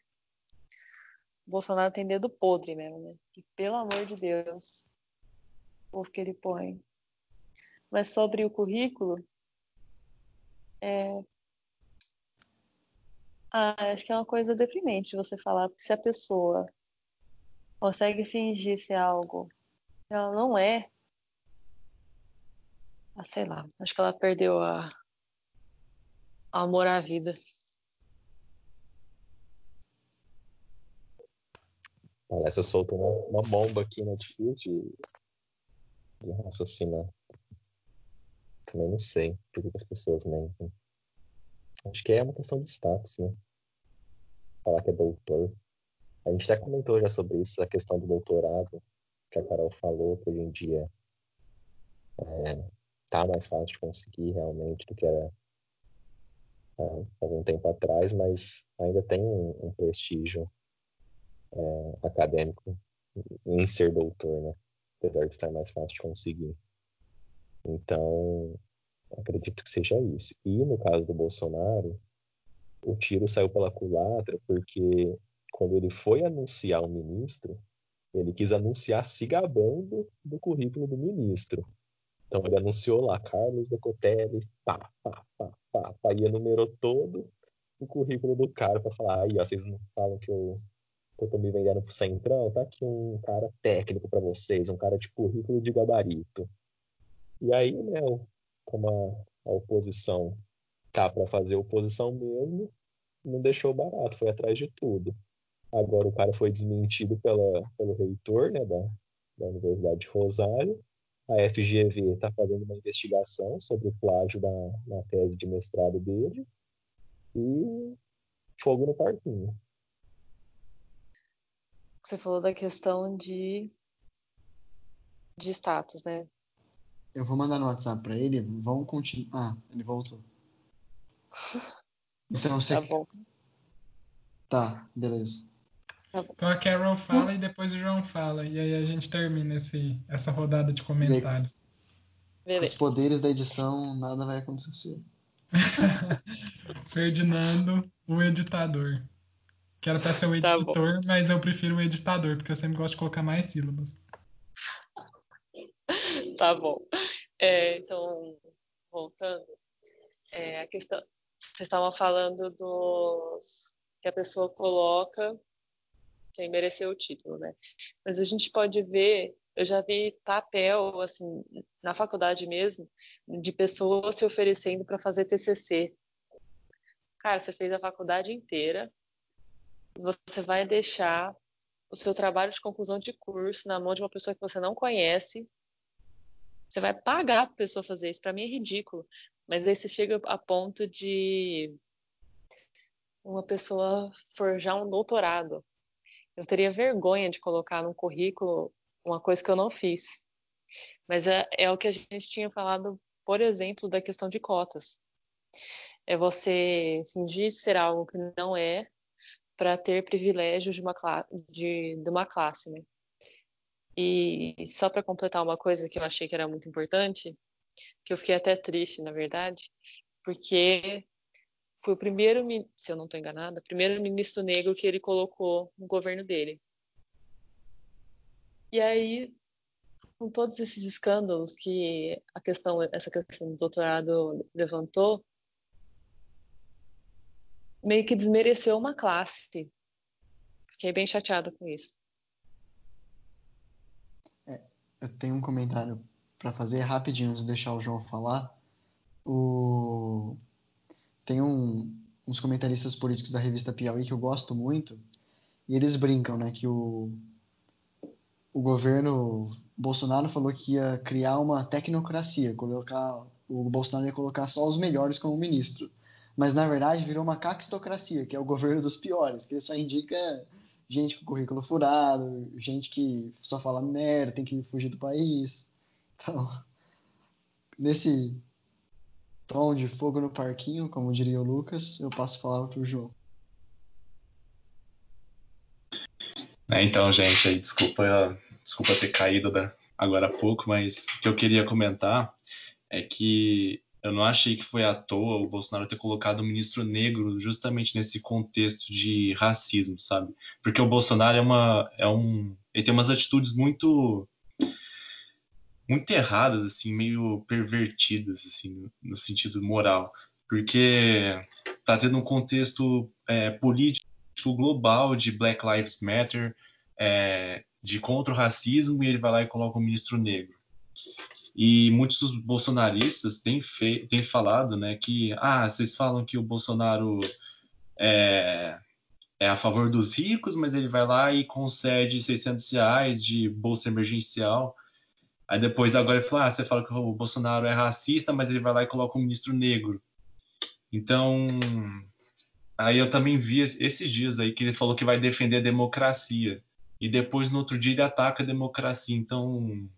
Bolsonaro tem dedo podre mesmo, né? Que pelo amor de Deus, o que ele põe. Mas sobre o currículo, é... ah, acho que é uma coisa deprimente você falar, porque se a pessoa consegue fingir ser algo ela não é, ah, sei lá, acho que ela perdeu a, amor à vida. Parece soltou uma, uma bomba aqui, né? Difícil de, de raciocinar. Também não sei por que, as pessoas mentem. Acho que é uma questão de status, né? Falar que é doutor. A gente até comentou já sobre isso, a questão do doutorado, que a Carol falou, que hoje em dia é, tá mais fácil de conseguir realmente do que era há algum tempo atrás, mas ainda tem um, um prestígio é, acadêmico em ser doutor, né? Apesar de estar mais fácil de conseguir. Então, Acredito que seja isso. E no caso do Bolsonaro, o tiro saiu pela culatra porque quando ele foi anunciar o ministro, ele quis anunciar se gabando do currículo do ministro. Então ele anunciou lá, Carlos Decotelli, pá, pá, pá, pá, pá, e enumerou todo o currículo do cara para falar, aí, ó, vocês não falam que eu, que eu tô me vendendo pro centrão? Tá aqui um cara técnico para vocês, um cara de currículo de gabarito. E aí, né, como a, a oposição tá para fazer oposição mesmo, não deixou barato, foi atrás de tudo. Agora o cara foi desmentido pela, pelo reitor né, da, da Universidade de Rosário. A FGV está fazendo uma investigação sobre o plágio da, na tese de mestrado dele. E fogo no parquinho. Você falou da questão de, de status, né? Eu vou mandar no WhatsApp para ele. Vamos continuar. Ah, ele voltou. Então você. Tá bom. Tá, beleza. Então a Carol fala e depois o João fala. E aí a gente termina esse, essa rodada de comentários. Com os Beleza. poderes da edição, nada vai acontecer. Ferdinando, o editador. Que era pra ser o Tá editor, mas eu prefiro o editador, porque eu sempre gosto de colocar mais sílabas. Tá bom. É, então, voltando, é, a questão. Vocês estavam falando dos que a pessoa coloca sem merecer o título, né? Mas a gente pode ver, eu já vi papel, assim, na faculdade mesmo, de pessoas se oferecendo para fazer TCC. Cara, você fez a faculdade inteira, você vai deixar o seu trabalho de conclusão de curso na mão de uma pessoa que você não conhece. Você vai pagar a pessoa fazer isso. Para mim é ridículo. Mas aí você chega a ponto de uma pessoa forjar um doutorado. Eu teria vergonha de colocar no currículo uma coisa que eu não fiz. Mas é, é o que a gente tinha falado, por exemplo, da questão de cotas. É você fingir ser algo que não é para ter privilégios de uma, de, de uma classe, né? E só para completar uma coisa que eu achei que era muito importante, que eu fiquei até triste, na verdade, porque foi o primeiro, se eu não estou enganada, primeiro ministro negro que ele colocou no governo dele. E aí, com todos esses escândalos que a questão, essa questão do doutorado levantou, meio que desmereceu uma classe. Fiquei bem chateada com isso. Eu tenho um comentário para fazer rapidinho antes de deixar o João falar. O... Tem um- uns comentaristas políticos da revista Piauí que eu gosto muito, e eles brincam, né, que o, o governo Bolsonaro falou que ia criar uma tecnocracia, colocar o Bolsonaro ia colocar só os melhores como ministro. Mas na verdade virou uma caquistocracia, que é o governo dos piores, que ele só indica gente com currículo furado, gente que só fala merda, tem que fugir do país. Então, nesse tom de fogo no parquinho, como diria o Lucas, eu passo a palavra pro João. É, então, gente, desculpa, desculpa ter caído da- agora há pouco, mas o que eu queria comentar é que eu não achei que foi à toa o Bolsonaro ter colocado um ministro negro justamente nesse contexto de racismo, sabe? Porque o Bolsonaro é uma, é um, ele tem umas atitudes muito, muito erradas, assim, meio pervertidas, assim, no, sentido moral, porque tá tendo um contexto é, político global de Black Lives Matter, é, de contra o racismo, e ele vai lá e coloca um ministro negro. E muitos bolsonaristas têm, fe- têm falado né, que ah, vocês falam que o Bolsonaro é, é a favor dos ricos, mas ele vai lá e concede 600 reais de bolsa emergencial. Aí depois agora ele fala, ah, você fala que o Bolsonaro é racista, mas ele vai lá e coloca um ministro negro. Então, aí eu também vi es- esses dias aí que ele falou que vai defender a democracia. E depois no outro dia ele ataca a democracia. Então,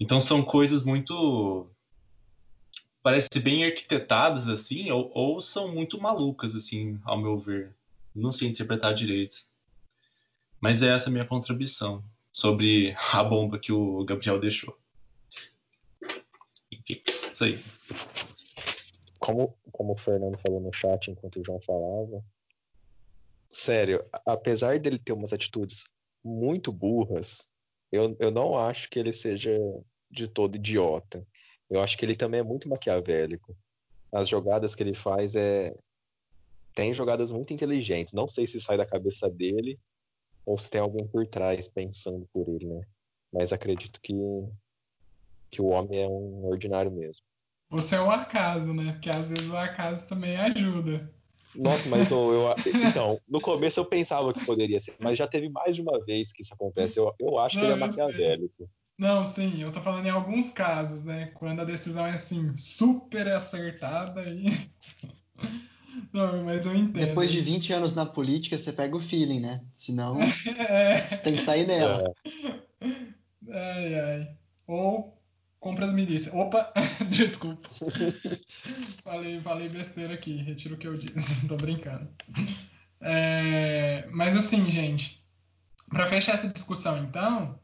então são coisas muito parece bem arquitetadas assim, ou, ou são muito malucas assim, ao meu ver. Não sei interpretar direito. Mas é essa a minha contribuição sobre a bomba que o Gabriel deixou. Enfim, isso aí. como, como o Fernando falou no chat enquanto o João falava, sério, apesar dele ter umas atitudes muito burras, eu, eu não acho que ele seja de todo idiota. Eu acho que ele também é muito maquiavélico. As jogadas que ele faz é. Tem jogadas muito inteligentes. Não sei se sai da cabeça dele ou se tem alguém por trás pensando por ele, né? Mas acredito que, que o homem é um ordinário mesmo. Você é um acaso, né? Porque às vezes o acaso também ajuda. Nossa, mas eu, eu, então, no começo eu pensava que poderia ser, mas já teve mais de uma vez que isso acontece. Eu, eu acho Não, que ele é maquiavélico. Não, sim, eu tô falando em alguns casos, né? Quando a decisão é assim, super acertada e. Não, mas eu entendo. Depois de 20 anos na política, você pega o feeling, né? Senão, é. você tem que sair dela. É. Ai, ai. Ou compra as milícias. Opa, desculpa. falei, falei besteira aqui, retiro o que eu disse. Tô brincando. É, mas assim, gente, para fechar essa discussão, então,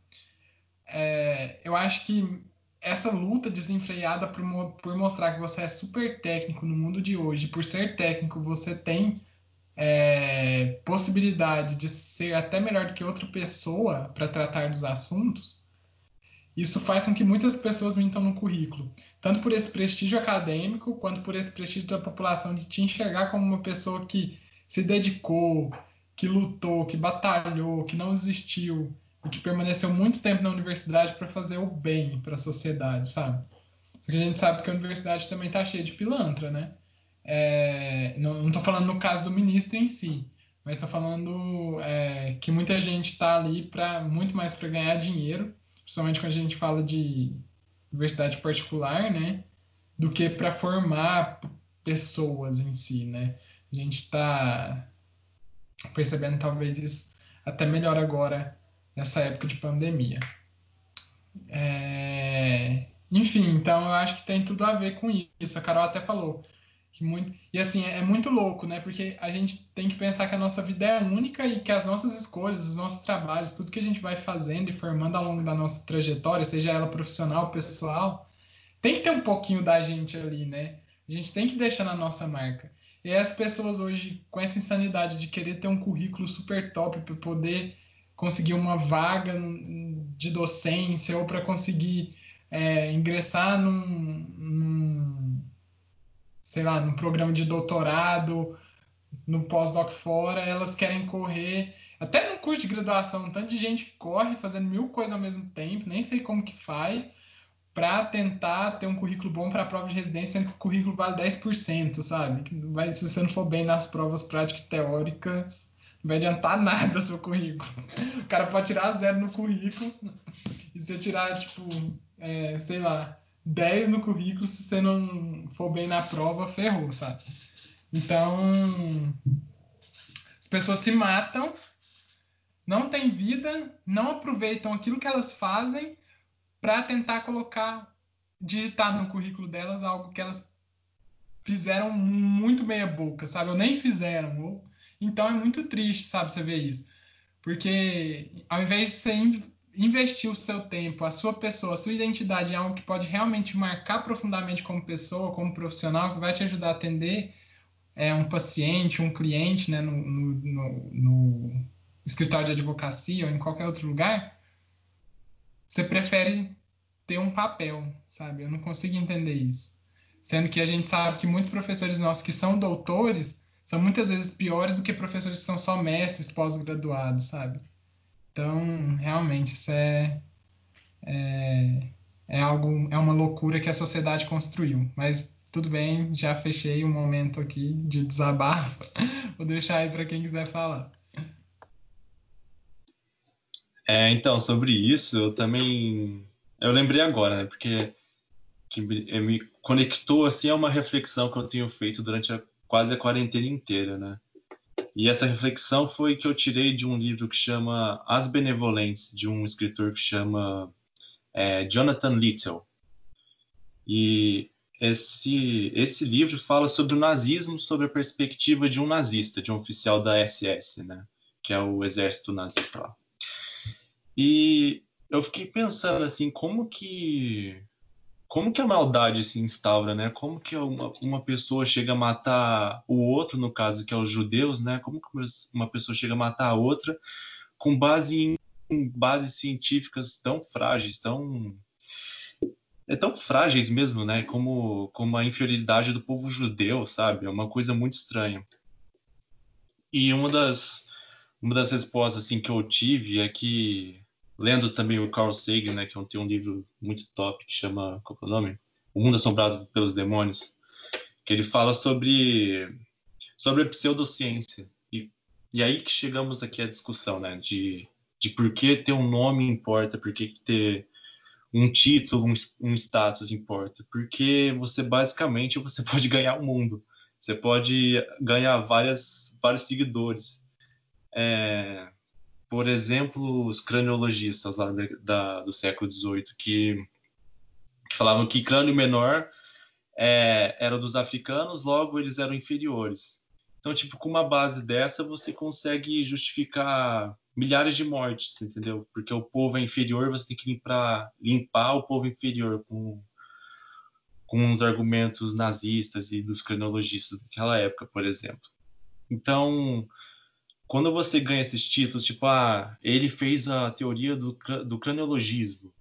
é, eu acho que essa luta desenfreada por, por, mostrar que você é super técnico no mundo de hoje, por ser técnico, você tem é, possibilidade de ser até melhor do que outra pessoa para tratar dos assuntos, isso faz com que muitas pessoas mintam no currículo, tanto por esse prestígio acadêmico, quanto por esse prestígio da população de te enxergar como uma pessoa que se dedicou, que lutou, que batalhou, que não desistiu que permaneceu muito tempo na universidade para fazer o bem para a sociedade, sabe? Só que a gente sabe que a universidade também está cheia de pilantra, né? É, não estou falando no caso do ministro em si, mas estou falando é, que muita gente está ali para muito mais para ganhar dinheiro principalmente quando a gente fala de universidade particular, né, do que para formar pessoas em si, né? A gente está percebendo talvez isso até melhor agora nessa época de pandemia. É... Enfim, então eu acho que tem tudo a ver com isso. A Carol até falou que muito e assim é, muito louco, né? Porque a gente tem que pensar que a nossa vida é única e que as nossas escolhas, os nossos trabalhos, tudo que a gente vai fazendo e formando ao longo da nossa trajetória, seja ela profissional, pessoal, tem que ter um pouquinho da gente ali, né? A gente tem que deixar na nossa marca. E as pessoas hoje com essa insanidade de querer ter um currículo super top para poder conseguir uma vaga de docência ou para conseguir é, ingressar num, num sei lá, no programa de doutorado, no pós-doc fora, elas querem correr, até no curso de graduação, um tanto de gente corre fazendo mil coisas ao mesmo tempo, nem sei como que faz, para tentar ter um currículo bom para a prova de residência, sendo que o currículo vale 10%, sabe? Vai, se você não for bem nas provas práticas e teóricas, vai adiantar nada seu currículo. O cara pode tirar zero no currículo e você tirar, tipo, é, sei lá, 10 no currículo, se você não for bem na prova, ferrou, sabe? Então, as pessoas se matam, não têm vida, não aproveitam aquilo que elas fazem para tentar colocar, digitar no currículo delas algo que elas fizeram muito meia boca, sabe? Ou nem fizeram. Então é muito triste, sabe, você ver isso. Porque ao invés de você investir o seu tempo, a sua pessoa, a sua identidade em algo que pode realmente marcar profundamente como pessoa, como profissional, que vai te ajudar a atender é, um paciente, um cliente né, no, no, no, escritório de advocacia ou em qualquer outro lugar, você prefere ter um papel, sabe? Eu não consigo entender isso. Sendo que a gente sabe que muitos professores nossos que são doutores são muitas vezes piores do que professores que são só mestres pós-graduados, sabe? Então, realmente, isso é, é, é algo, é uma loucura que a sociedade construiu. Mas tudo bem, já fechei o um momento aqui de desabafo. Vou deixar aí para quem quiser falar. É, então, sobre isso, eu também. Eu lembrei agora, né? Porque que me conectou assim a uma reflexão que eu tenho feito durante a, quase a quarentena inteira, né? E essa reflexão foi que eu tirei de um livro que chama As Benevolentes, de um escritor que chama é, Jonathan Little. E esse, esse livro fala sobre o nazismo sob a perspectiva de um nazista, de um oficial da SS, né? que é o exército nazista lá. E eu fiquei pensando assim, como que como que a maldade se instaura, né? Como que uma, uma pessoa chega a matar o outro, no caso que é os judeus, né? Como que uma pessoa chega a matar a outra com base em, em bases científicas tão frágeis, tão é tão frágeis mesmo, né? Como como a inferioridade do povo judeu, sabe? É uma coisa muito estranha. E uma das uma das respostas assim que eu tive é que lendo também o Carl Sagan, né, que é tem um livro muito top que chama, qual é o nome? O Mundo Assombrado pelos Demônios, que ele fala sobre sobre a pseudociência. E, e aí que chegamos aqui à discussão, né, de, de por que ter um nome importa, por que ter um título, um, um status importa, porque você basicamente você pode ganhar o mundo, você pode ganhar várias, vários seguidores. É, por exemplo, os craniologistas lá da, do século XVIII, que, que, falavam que crânio menor é, era dos africanos, logo eles eram inferiores. Então, tipo, com uma base dessa, você consegue justificar milhares de mortes, entendeu? Porque o povo é inferior, você tem que limpar, limpar o povo inferior com, com os argumentos nazistas e dos cronologistas daquela época, por exemplo. Então, quando você ganha esses títulos, tipo, ah, ele fez a teoria do, do craniologismo.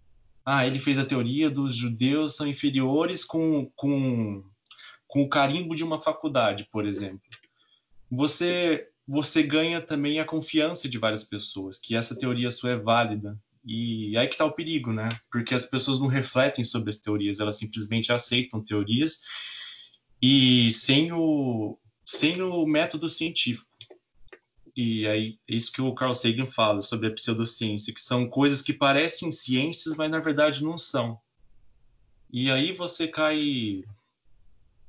Ah, ele fez a teoria dos judeus são inferiores com, com, com o carimbo de uma faculdade, por exemplo. Você, você ganha também a confiança de várias pessoas, que essa teoria sua é válida. E aí que está o perigo, né? Porque as pessoas não refletem sobre as teorias, elas simplesmente aceitam teorias e sem o, sem o método científico e aí isso que o Carl Sagan fala sobre a pseudociência, que são coisas que parecem ciências, mas na verdade não são. E aí você cai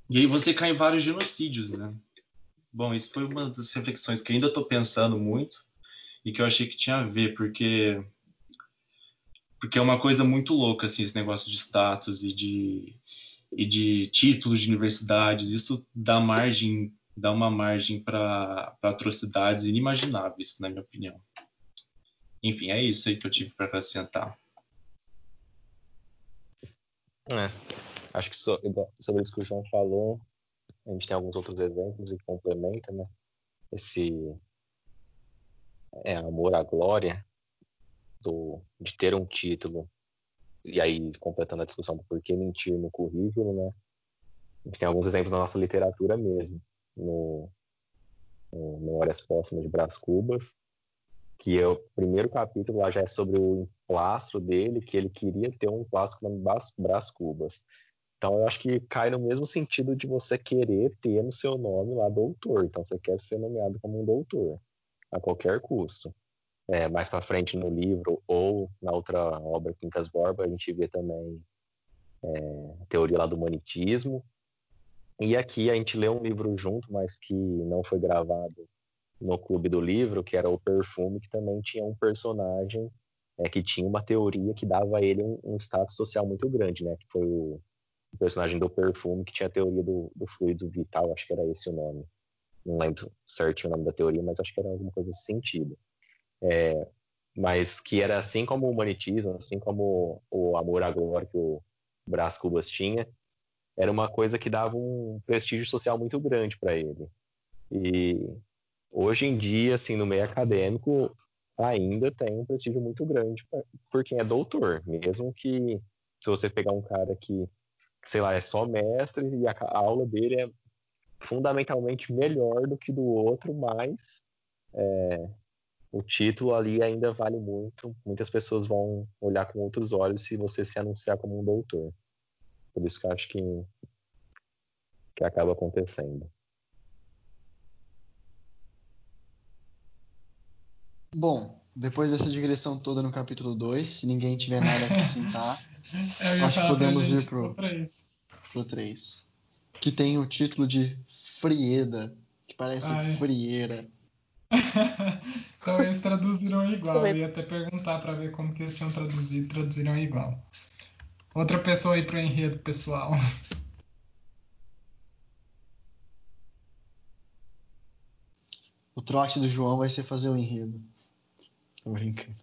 e aí você cai em vários genocídios, né? Bom, isso foi uma das reflexões que ainda estou pensando muito e que eu achei que tinha a ver, porque porque é uma coisa muito louca assim esse negócio de status e de e de títulos de universidades. Isso dá margem dá uma margem para atrocidades inimagináveis, na minha opinião. Enfim, é isso aí que eu tive para acrescentar. É, acho que so, sobre isso que o João falou, a gente tem alguns outros exemplos e complementa, né? Esse é, amor à glória do, de ter um título e aí completando a discussão do porquê mentir no currículo, né? A gente tem alguns exemplos na nossa literatura mesmo no, no Memórias Próximas de Brás Cubas, que é o primeiro capítulo lá já é sobre o emplastro dele, que ele queria ter um emplastro com Brás Cubas. Então eu acho que cai no mesmo sentido de você querer ter no seu nome lá doutor. Então você quer ser nomeado como um doutor a qualquer custo. É, mais para frente no livro ou na outra obra Quincas Borba a gente vê também é, teoria lá do humanitismo e aqui a gente lê um livro junto, mas que não foi gravado no clube do livro, que era o Perfume, que também tinha um personagem é, que tinha uma teoria que dava a ele um, um, status social muito grande, né? Que foi o, o, personagem do Perfume, que tinha a teoria do, do fluido vital, acho que era esse o nome. Não lembro certinho o nome da teoria, mas acho que era alguma coisa nesse sentido. É, mas que era assim como o humanitismo, assim como o amor à glória que o Brás Cubas tinha, era uma coisa que dava um prestígio social muito grande para ele. E hoje em dia, assim, no meio acadêmico, ainda tem um prestígio muito grande por quem é doutor, mesmo que se você pegar um cara que, sei lá, é só mestre e a aula dele é fundamentalmente melhor do que do outro, mas é, o título ali ainda vale muito. Muitas pessoas vão olhar com outros olhos se você se anunciar como um doutor. Por isso que eu acho que, que acaba acontecendo. Bom, depois dessa digressão toda no capítulo 2, se ninguém tiver nada a acrescentar, acho que podemos ir pro, pro 3. Que tem o título de Frieda, que parece Ai. frieira. então eles traduziram igual. Eu ia até perguntar para ver como que eles tinham traduzido, traduziram igual. Outra pessoa aí pro enredo, pessoal. O trote do João vai ser fazer o enredo. Tô brincando.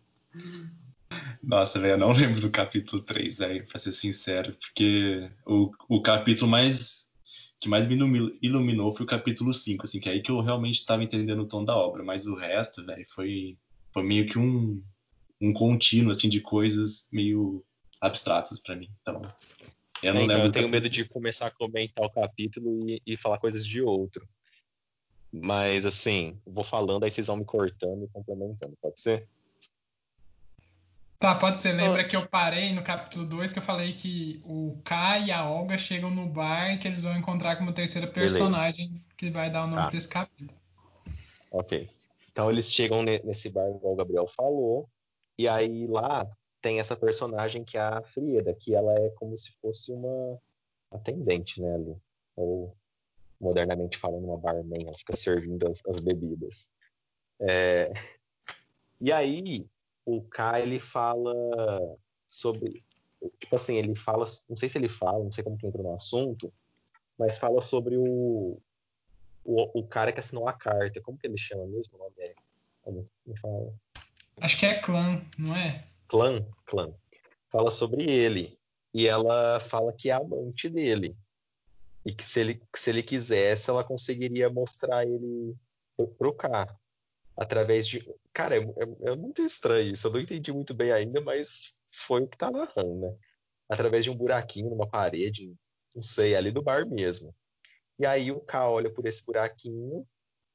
Nossa, velho, eu não lembro do capítulo 3, velho, pra ser sincero, porque o, o capítulo mais que mais me iluminou foi o capítulo 5, assim, que é aí que eu realmente estava entendendo o tom da obra, mas o resto, velho, foi, foi meio que um, um contínuo, assim, de coisas meio abstratas para mim. Então, eu não é, então, lembro. Eu tenho medo de começar a comentar o capítulo e, e falar coisas de outro. Mas, assim, vou falando, aí vocês vão me cortando e complementando, pode ser? Tá, pode ser. Lembra que eu parei no capítulo 2 que eu falei que o K e a Olga chegam no bar e que eles vão encontrar com uma terceira personagem Beleza. que vai dar o nome tá. desse capítulo. Ok. Então eles chegam nesse bar, igual o Gabriel falou, e aí lá tem essa personagem que é a Frieda, que ela é como se fosse uma atendente, né, ali. Ou, modernamente falando, uma barman, ela fica servindo as, as bebidas. É... E aí, o K ele fala sobre tipo assim ele fala não sei se ele fala não sei como que entra no assunto mas fala sobre o o, o cara que assinou a carta como que ele chama mesmo o nome é me fala acho que é clã não é clã clã fala sobre ele e ela fala que é amante dele e que se ele que se ele quisesse ela conseguiria mostrar ele pro, K através de. Cara, é, é, é, muito estranho isso. Eu não entendi muito bem ainda, mas foi o que tá narrando, né? Através de um buraquinho numa parede, não sei, ali do bar mesmo. E aí o K olha por esse buraquinho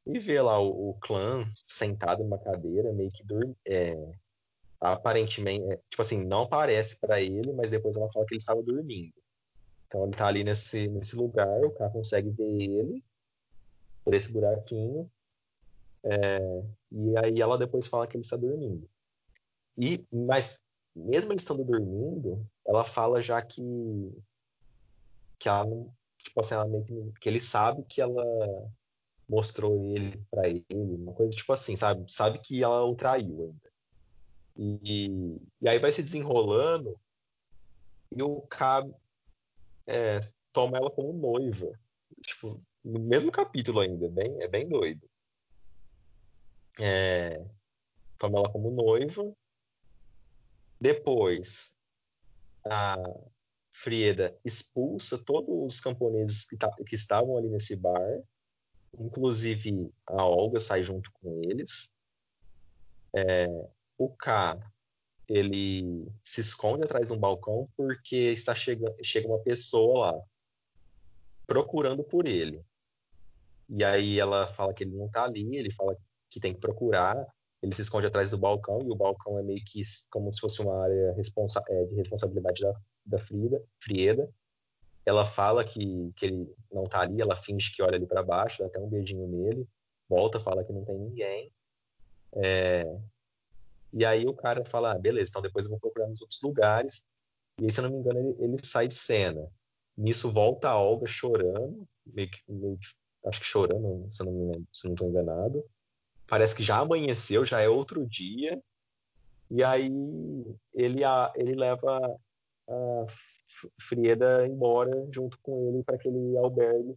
e vê lá o, o clã sentado numa cadeira, meio que dorme. É, aparentemente, é, tipo assim, não aparece para ele, mas depois ela fala que ele estava dormindo. Então ele tá ali nesse, nesse lugar, o K consegue ver ele por esse buraquinho é, e aí ela depois fala que ele está dormindo. E, mas mesmo ele estando dormindo, ela fala já que que ela tipo assim, ela meio que, que ele sabe que ela mostrou ele para ele, uma coisa tipo assim, sabe? Sabe que ela o traiu ainda. E, e aí vai se desenrolando e o Cabo é, toma ela como noiva. Tipo, no mesmo capítulo ainda, é bem, é bem doido é, toma ela como noiva. Depois, a Frieda expulsa todos os camponeses que, que estavam ali nesse bar, inclusive a Olga sai junto com eles. É, o K ele se esconde atrás de um balcão porque está chegando chega uma pessoa lá procurando por ele. E aí ela fala que ele não está ali, ele fala que tem que procurar. Ele se esconde atrás do balcão e o balcão é meio que como se fosse uma área responsa é, de responsabilidade da, da Frida, Frieda. Ela fala que, que ele não tá ali, ela finge que olha ali para baixo, dá até um beijinho nele, volta, fala que não tem ninguém. É... E aí o cara fala, ah, beleza, então depois eu vou procurar nos outros lugares. E aí, se eu não me engano, ele, ele sai de cena. Nisso volta a Olga chorando, meio que, meio que, acho que chorando, se eu não me lembro, se não estou enganado parece que já amanheceu, já é outro dia, e aí ele, a, ele leva a Frieda embora junto com ele para aquele albergue,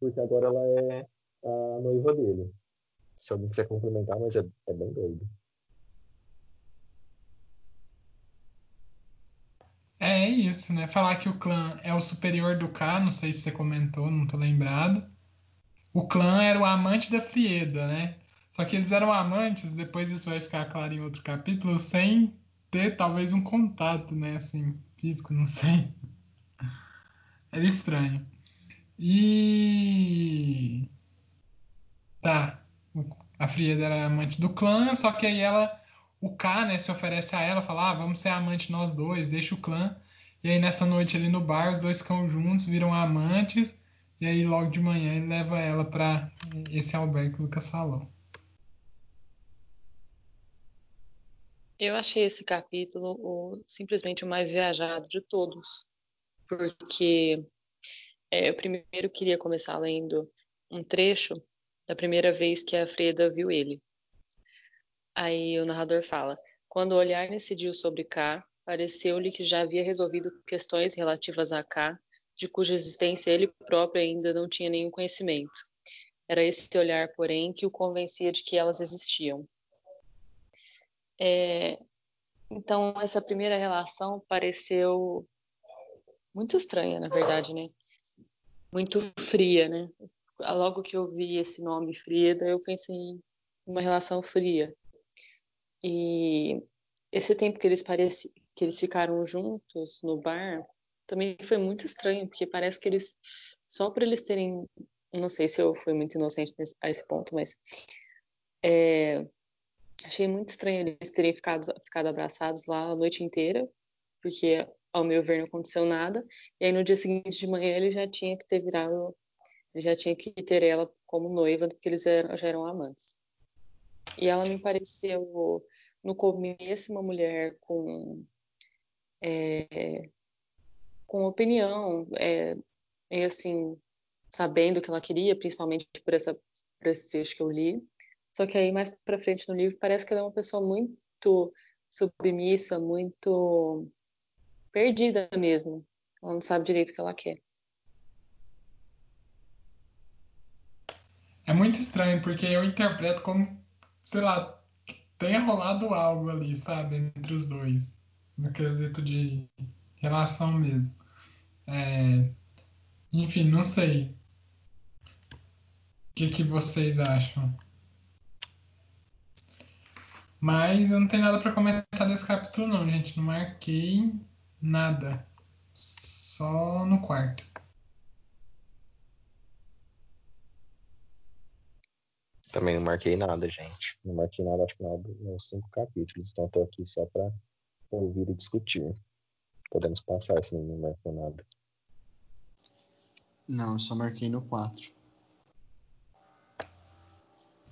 porque agora ela é a noiva dele. Se alguém quiser complementar, mas é, é bem doido. É isso, né? Falar que o clã é o superior do K, não sei se você comentou, não tô lembrado. O clã era o amante da Frieda, né? Só que eles eram amantes, depois isso vai ficar claro em outro capítulo, sem ter talvez um contato, né, assim, físico, não sei. Era estranho. E tá, a Frieda era amante do clã, só que aí ela, o K, né, se oferece a ela, fala, ah, vamos ser amante nós dois, deixa o clã. E aí nessa noite ali no bar, os dois ficam juntos, viram amantes, e aí logo de manhã ele leva ela para esse albergue que Lucas falou. Eu achei esse capítulo o, simplesmente o mais viajado de todos, porque é, eu primeiro queria começar lendo um trecho da primeira vez que a Freda viu ele. Aí o narrador fala: Quando o olhar decidiu sobre K, pareceu-lhe que já havia resolvido questões relativas a K, de cuja existência ele próprio ainda não tinha nenhum conhecimento. Era esse olhar, porém, que o convencia de que elas existiam. É, Então, essa primeira relação pareceu muito estranha, na verdade, né? Muito fria, né? Logo que eu vi esse nome Frida, eu pensei em uma relação fria. E esse tempo que eles pareci, que eles ficaram juntos no bar também foi muito estranho, porque parece que eles só por eles terem, não sei se eu fui muito inocente a esse ponto, mas é, achei muito estranho eles terem ficado, ficado abraçados lá a noite inteira, porque ao meu ver não aconteceu nada. E aí no dia seguinte de manhã ele já tinha que ter virado, ele já tinha que ter ela como noiva, porque eles eram, já eram amantes. E ela me pareceu no começo uma mulher com é, com opinião, é, e assim sabendo o que ela queria, principalmente por essa por esse texto que eu li. Só que aí mais para frente no livro parece que ela é uma pessoa muito submissa, muito perdida mesmo. Ela não sabe direito o que ela quer. É muito estranho porque eu interpreto como, sei lá, tenha rolado algo ali, sabe, entre os dois, no quesito de relação mesmo. É, enfim, não sei. O que, que vocês acham? Mas eu não tenho nada para comentar desse capítulo, não, gente. Não marquei nada. Só no quarto. Também não marquei nada, gente. Não marquei nada, acho que nada nos cinco capítulos. Então estou aqui só para ouvir e discutir. Podemos passar se não marcou nada. Não, eu só marquei no 4.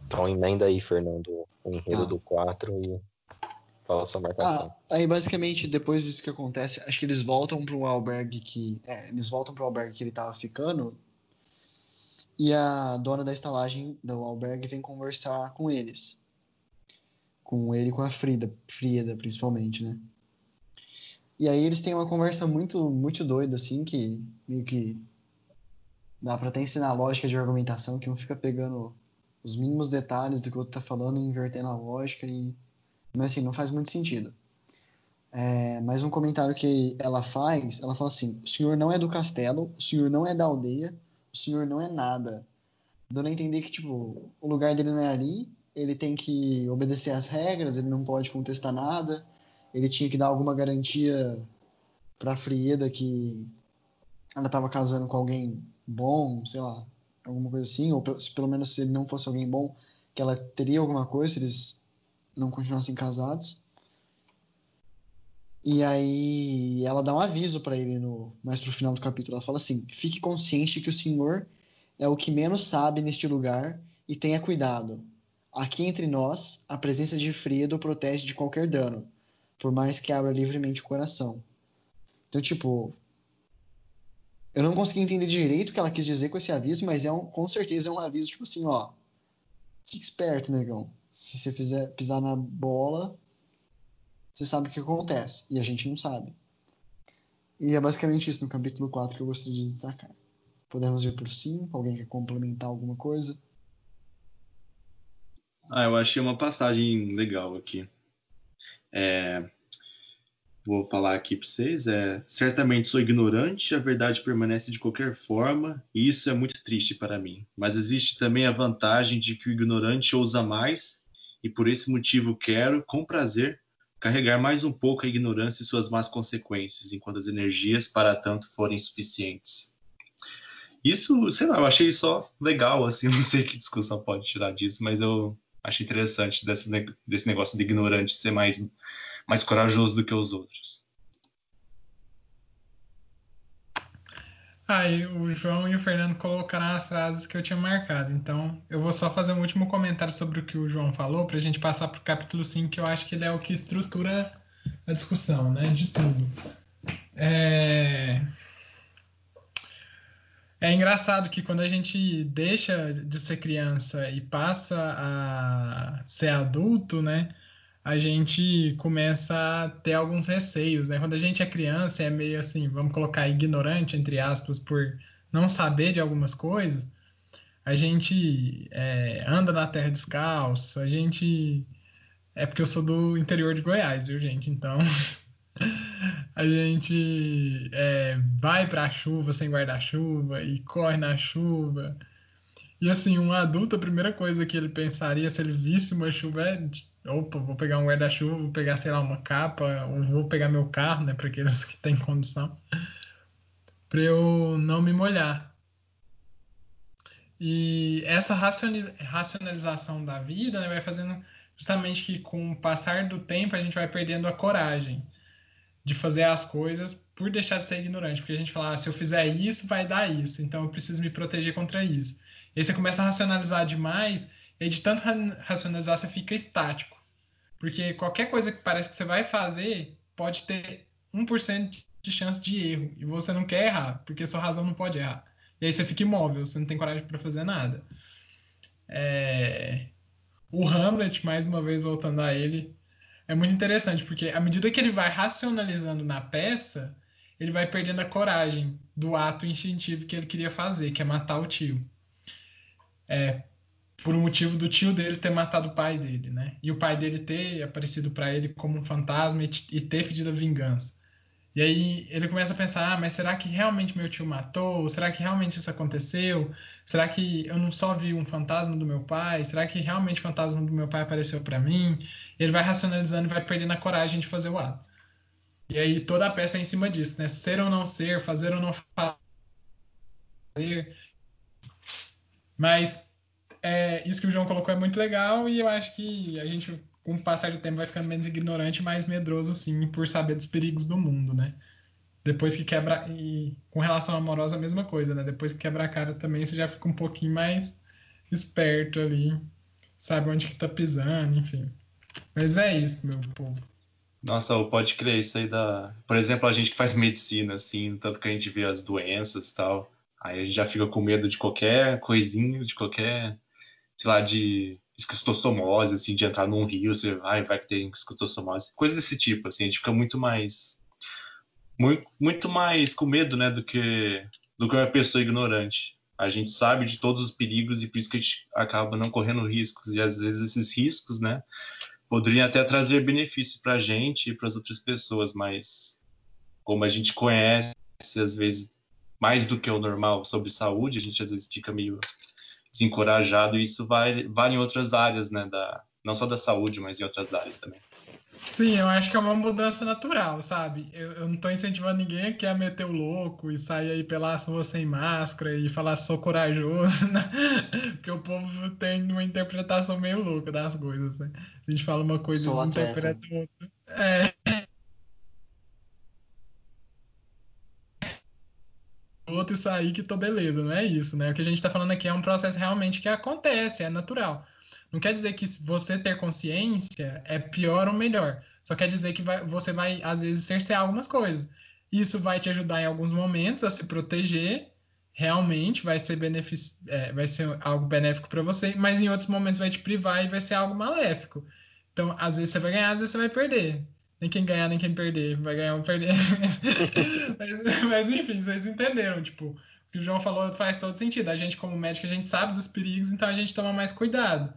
Então emenda aí, Fernando, o enredo Tá. do 4 e fala sua marcação. Ah, aí basicamente depois disso que acontece, acho que eles voltam para um albergue que, é, eles voltam para o albergue que ele tava ficando. E a dona da estalagem do albergue vem conversar com eles. Com ele e com a Frida, Frida principalmente, né? E aí eles têm uma conversa muito muito doida assim, que meio que dá para até ensinar a lógica de argumentação, que um fica pegando os mínimos detalhes do que o outro tá falando e invertendo a lógica e mas assim, não faz muito sentido. É, mas um comentário que ela faz, ela fala assim: o senhor não é do castelo, o senhor não é da aldeia, o senhor não é nada. Dando a entender que, tipo, o lugar dele não é ali, ele tem que obedecer às regras, ele não pode contestar nada, ele tinha que dar alguma garantia pra Frieda que ela tava casando com alguém bom, sei lá, alguma coisa assim, ou se pelo menos se ele não fosse alguém bom, que ela teria alguma coisa se eles não continuassem casados. E aí ela dá um aviso pra ele no mais pro final do capítulo. Ela fala assim: "Fique consciente que o Senhor é o que menos sabe neste lugar e tenha cuidado. Aqui entre nós, a presença de Friedo protege de qualquer dano, por mais que abra livremente o coração." Então, tipo, eu não consegui entender direito o que ela quis dizer com esse aviso, mas é um, com certeza é um aviso tipo assim, ó, fique esperto, negão. Se você fizer pisar na bola, você sabe o que acontece. E a gente não sabe. E é basicamente isso no capítulo 4 que eu gostaria de destacar. Podemos ir pro 5? Alguém quer complementar alguma coisa? Ah, eu achei uma passagem legal aqui. É, vou falar aqui para vocês. É, certamente sou ignorante, a verdade permanece de qualquer forma, e isso é muito triste para mim. Mas existe também a vantagem de que o ignorante ousa mais, e por esse motivo quero, com prazer, carregar mais um pouco a ignorância e suas más consequências, enquanto as energias para tanto forem suficientes. Isso, sei lá, eu achei só legal, assim, não sei que discussão pode tirar disso, mas eu achei interessante desse, desse negócio de ignorante ser mais, mais corajoso do que os outros. Aí o João e o Fernando colocaram as frases que eu tinha marcado. Então eu vou só fazer um último comentário sobre o que o João falou, para a gente passar para o capítulo 5, que eu acho que ele é o que estrutura a discussão, né? De tudo. É... É engraçado que quando a gente deixa de ser criança e passa a ser adulto, né? A gente começa a ter alguns receios, né? Quando a gente é criança, é meio assim, vamos colocar ignorante, entre aspas, por não saber de algumas coisas. A gente é, anda na terra descalço, a gente É porque eu sou do interior de Goiás, viu, gente? Então a gente é, vai pra chuva sem guarda-chuva e corre na chuva. E assim, um adulto, a primeira coisa que ele pensaria se ele visse uma chuva é: opa, vou pegar um guarda-chuva, vou pegar, sei lá, uma capa, ou vou pegar meu carro, né, para aqueles que têm condição, para eu não me molhar. E essa racionalização da vida né, vai fazendo justamente que com o passar do tempo a gente vai perdendo a coragem de fazer as coisas por deixar de ser ignorante, porque a gente fala, ah, se eu fizer isso, vai dar isso, então eu preciso me proteger contra isso. E aí você começa a racionalizar demais, e de tanto racionalizar você fica estático. Porque qualquer coisa que parece que você vai fazer pode ter 1% de chance de erro, e você não quer errar, porque sua razão não pode errar. E aí você fica imóvel, você não tem coragem para fazer nada. É... O Hamlet, mais uma vez voltando a ele, é muito interessante, porque à medida que ele vai racionalizando na peça, ele vai perdendo a coragem do ato instintivo que ele queria fazer, que é matar o tio. É, por um motivo do tio dele ter matado o pai dele, né? E o pai dele ter aparecido para ele como um fantasma e, e ter pedido vingança. E aí ele começa a pensar, ah, mas será que realmente meu tio matou? Será que realmente isso aconteceu? Será que eu não só vi um fantasma do meu pai? Será que realmente o fantasma do meu pai apareceu para mim? Ele vai racionalizando e vai perdendo a coragem de fazer o ato. E aí toda a peça é em cima disso, né? Ser ou não ser, fazer ou não fazer. Mas é, isso que o João colocou é muito legal e eu acho que a gente com o passar do tempo vai ficando menos ignorante, mais medroso, sim, por saber dos perigos do mundo, né? Depois que quebra. E com relação amorosa, a mesma coisa, né? Depois que quebra a cara também, você já fica um pouquinho mais esperto ali, sabe onde que tá pisando, enfim. Mas é isso, meu povo. Nossa, pode crer isso aí da. Por exemplo, a gente que faz medicina, assim, tanto que a gente vê as doenças e tal. Aí a gente já fica com medo de qualquer coisinho, de qualquer, sei lá, de esquistossomose, assim, de entrar num rio, você vai, vai que tem esquistossomose, coisas desse tipo, assim, a gente fica muito mais muito, muito mais com medo, né, do que do que uma pessoa ignorante. A gente sabe de todos os perigos e por isso que a gente acaba não correndo riscos e às vezes esses riscos, né, poderiam até trazer benefício para a gente e para as outras pessoas, mas como a gente conhece às vezes mais do que o normal sobre saúde, a gente às vezes fica meio desencorajado e isso vai, vale em outras áreas, né? Da, não só da saúde, mas em outras áreas também. Sim, eu acho que é uma mudança natural, sabe? Eu, eu não estou incentivando ninguém aqui a meter o louco e sair aí pela rua sem máscara e falar sou corajoso, né? Porque o povo tem uma interpretação meio louca das coisas, né? A gente fala uma coisa e interpreta outra. É. outro sair que tô beleza, não é isso, né? O que a gente está falando aqui é um processo realmente que acontece, é natural. Não quer dizer que você ter consciência é pior ou melhor. Só quer dizer que vai, você vai, às vezes, cercear algumas coisas. Isso vai te ajudar em alguns momentos a se proteger, realmente vai ser, benefic... É, vai ser algo benéfico para você, mas em outros momentos vai te privar e vai ser algo maléfico. Então, às vezes você vai ganhar, às vezes você vai perder nem quem ganhar, nem quem perder. Vai ganhar ou perder. mas, mas, enfim, vocês entenderam. Tipo, o que o João falou faz todo sentido. A gente, como médico, a gente sabe dos perigos, então a gente toma mais cuidado.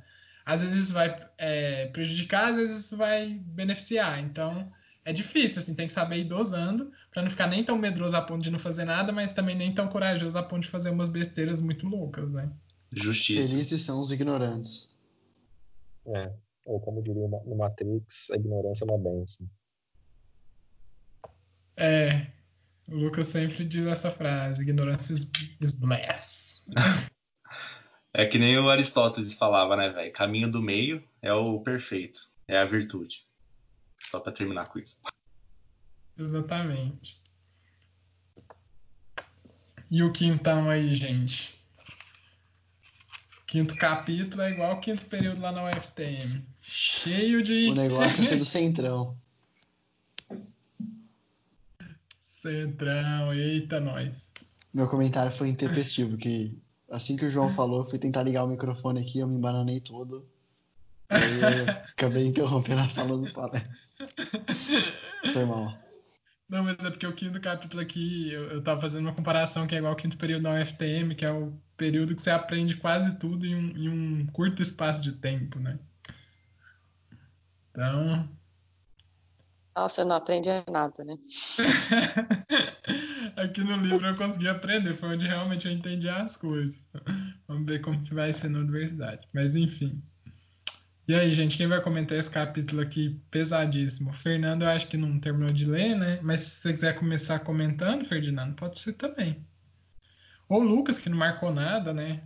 Às vezes isso vai é, prejudicar, às vezes isso vai beneficiar. Então é difícil, assim, tem que saber ir dosando para não ficar nem tão medroso a ponto de não fazer nada, mas também nem tão corajoso a ponto de fazer umas besteiras muito loucas, né? Justiça. Felizes são os ignorantes. É. Ou como diria no Matrix, a ignorância é uma benção. É, o Lucas sempre diz essa frase, ignorância is bliss. é que nem o Aristóteles falava, né, velho? Caminho do meio é o perfeito, é a virtude. Só para terminar com isso. Exatamente. E o quintão aí, gente? Quinto capítulo é igual o quinto período lá na UFTM. Cheio de. O negócio é ser do centrão. Centrão, eita, nós. Meu comentário foi intempestivo, que assim que o João falou, eu fui tentar ligar o microfone aqui, eu me embananei todo. Aí eu acabei interrompendo a fala do palestra. Foi mal. Não, mas é porque o quinto capítulo aqui, eu, eu tava fazendo uma comparação que é igual ao quinto período da UFTM, que é o período que você aprende quase tudo em um, em um curto espaço de tempo, né? Então. Nossa, não aprende nada, né? Aqui no livro eu consegui aprender, foi onde realmente eu entendi as coisas. Vamos ver como que vai ser na universidade. Mas enfim. E aí, gente, quem vai comentar esse capítulo aqui pesadíssimo? O Fernando, eu acho que não terminou de ler, né? Mas se você quiser começar comentando, Ferdinando, pode ser também. Ou o Lucas, que não marcou nada, né?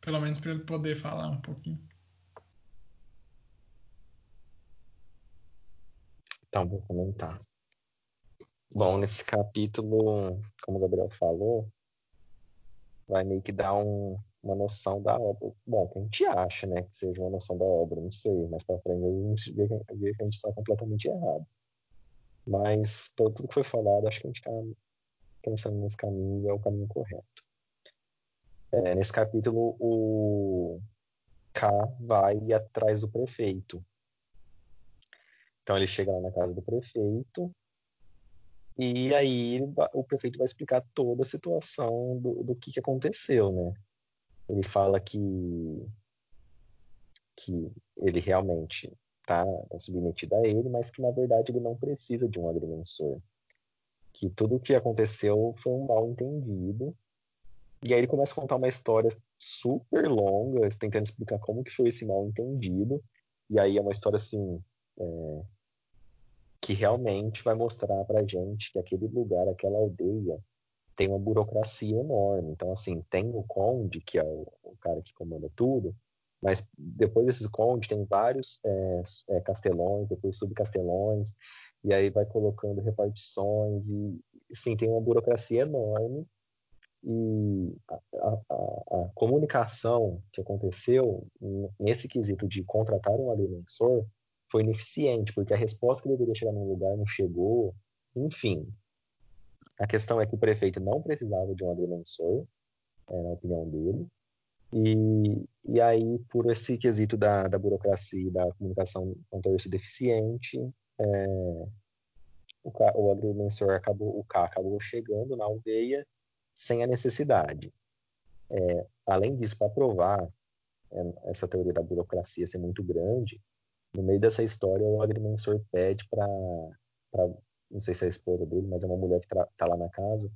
Pelo menos para ele poder falar um pouquinho. Então, vou comentar. Bom, nesse capítulo, como o Gabriel falou, vai meio que dar um, uma noção da obra. Bom, que a gente acha, né, que seja uma noção da obra, não sei, mas para frente a gente vê que a gente está completamente errado. Mas, por tudo que foi falado, acho que a gente está pensando nesse caminho e é o caminho correto. É, nesse capítulo, o K vai atrás do prefeito. Então ele chega lá na casa do prefeito e aí o prefeito vai explicar toda a situação do, do que, que aconteceu, né? Ele fala que que ele realmente está tá submetido a ele, mas que na verdade ele não precisa de um agrimensor. Que tudo o que aconteceu foi um mal entendido. E aí ele começa a contar uma história super longa, tentando explicar como que foi esse mal entendido. E aí é uma história assim é, que realmente vai mostrar para gente que aquele lugar, aquela aldeia, tem uma burocracia enorme. Então, assim, tem o conde, que é o, o cara que comanda tudo, mas depois desses condes tem vários é, é, castelões, depois subcastelões, e aí vai colocando repartições, e sim, tem uma burocracia enorme. E a, a, a comunicação que aconteceu nesse quesito de contratar um agrimensor foi ineficiente, porque a resposta que deveria chegar num lugar não chegou. Enfim, a questão é que o prefeito não precisava de um agrimensor, é, na opinião dele, e, e aí, por esse quesito da, da burocracia e da comunicação sido deficiente, é, o, o agrimensor acabou, o K acabou chegando na aldeia sem a necessidade. É, além disso, para provar é, essa teoria da burocracia ser muito grande, no meio dessa história, o agrimensor pede para, não sei se é a esposa dele, mas é uma mulher que está lá na casa,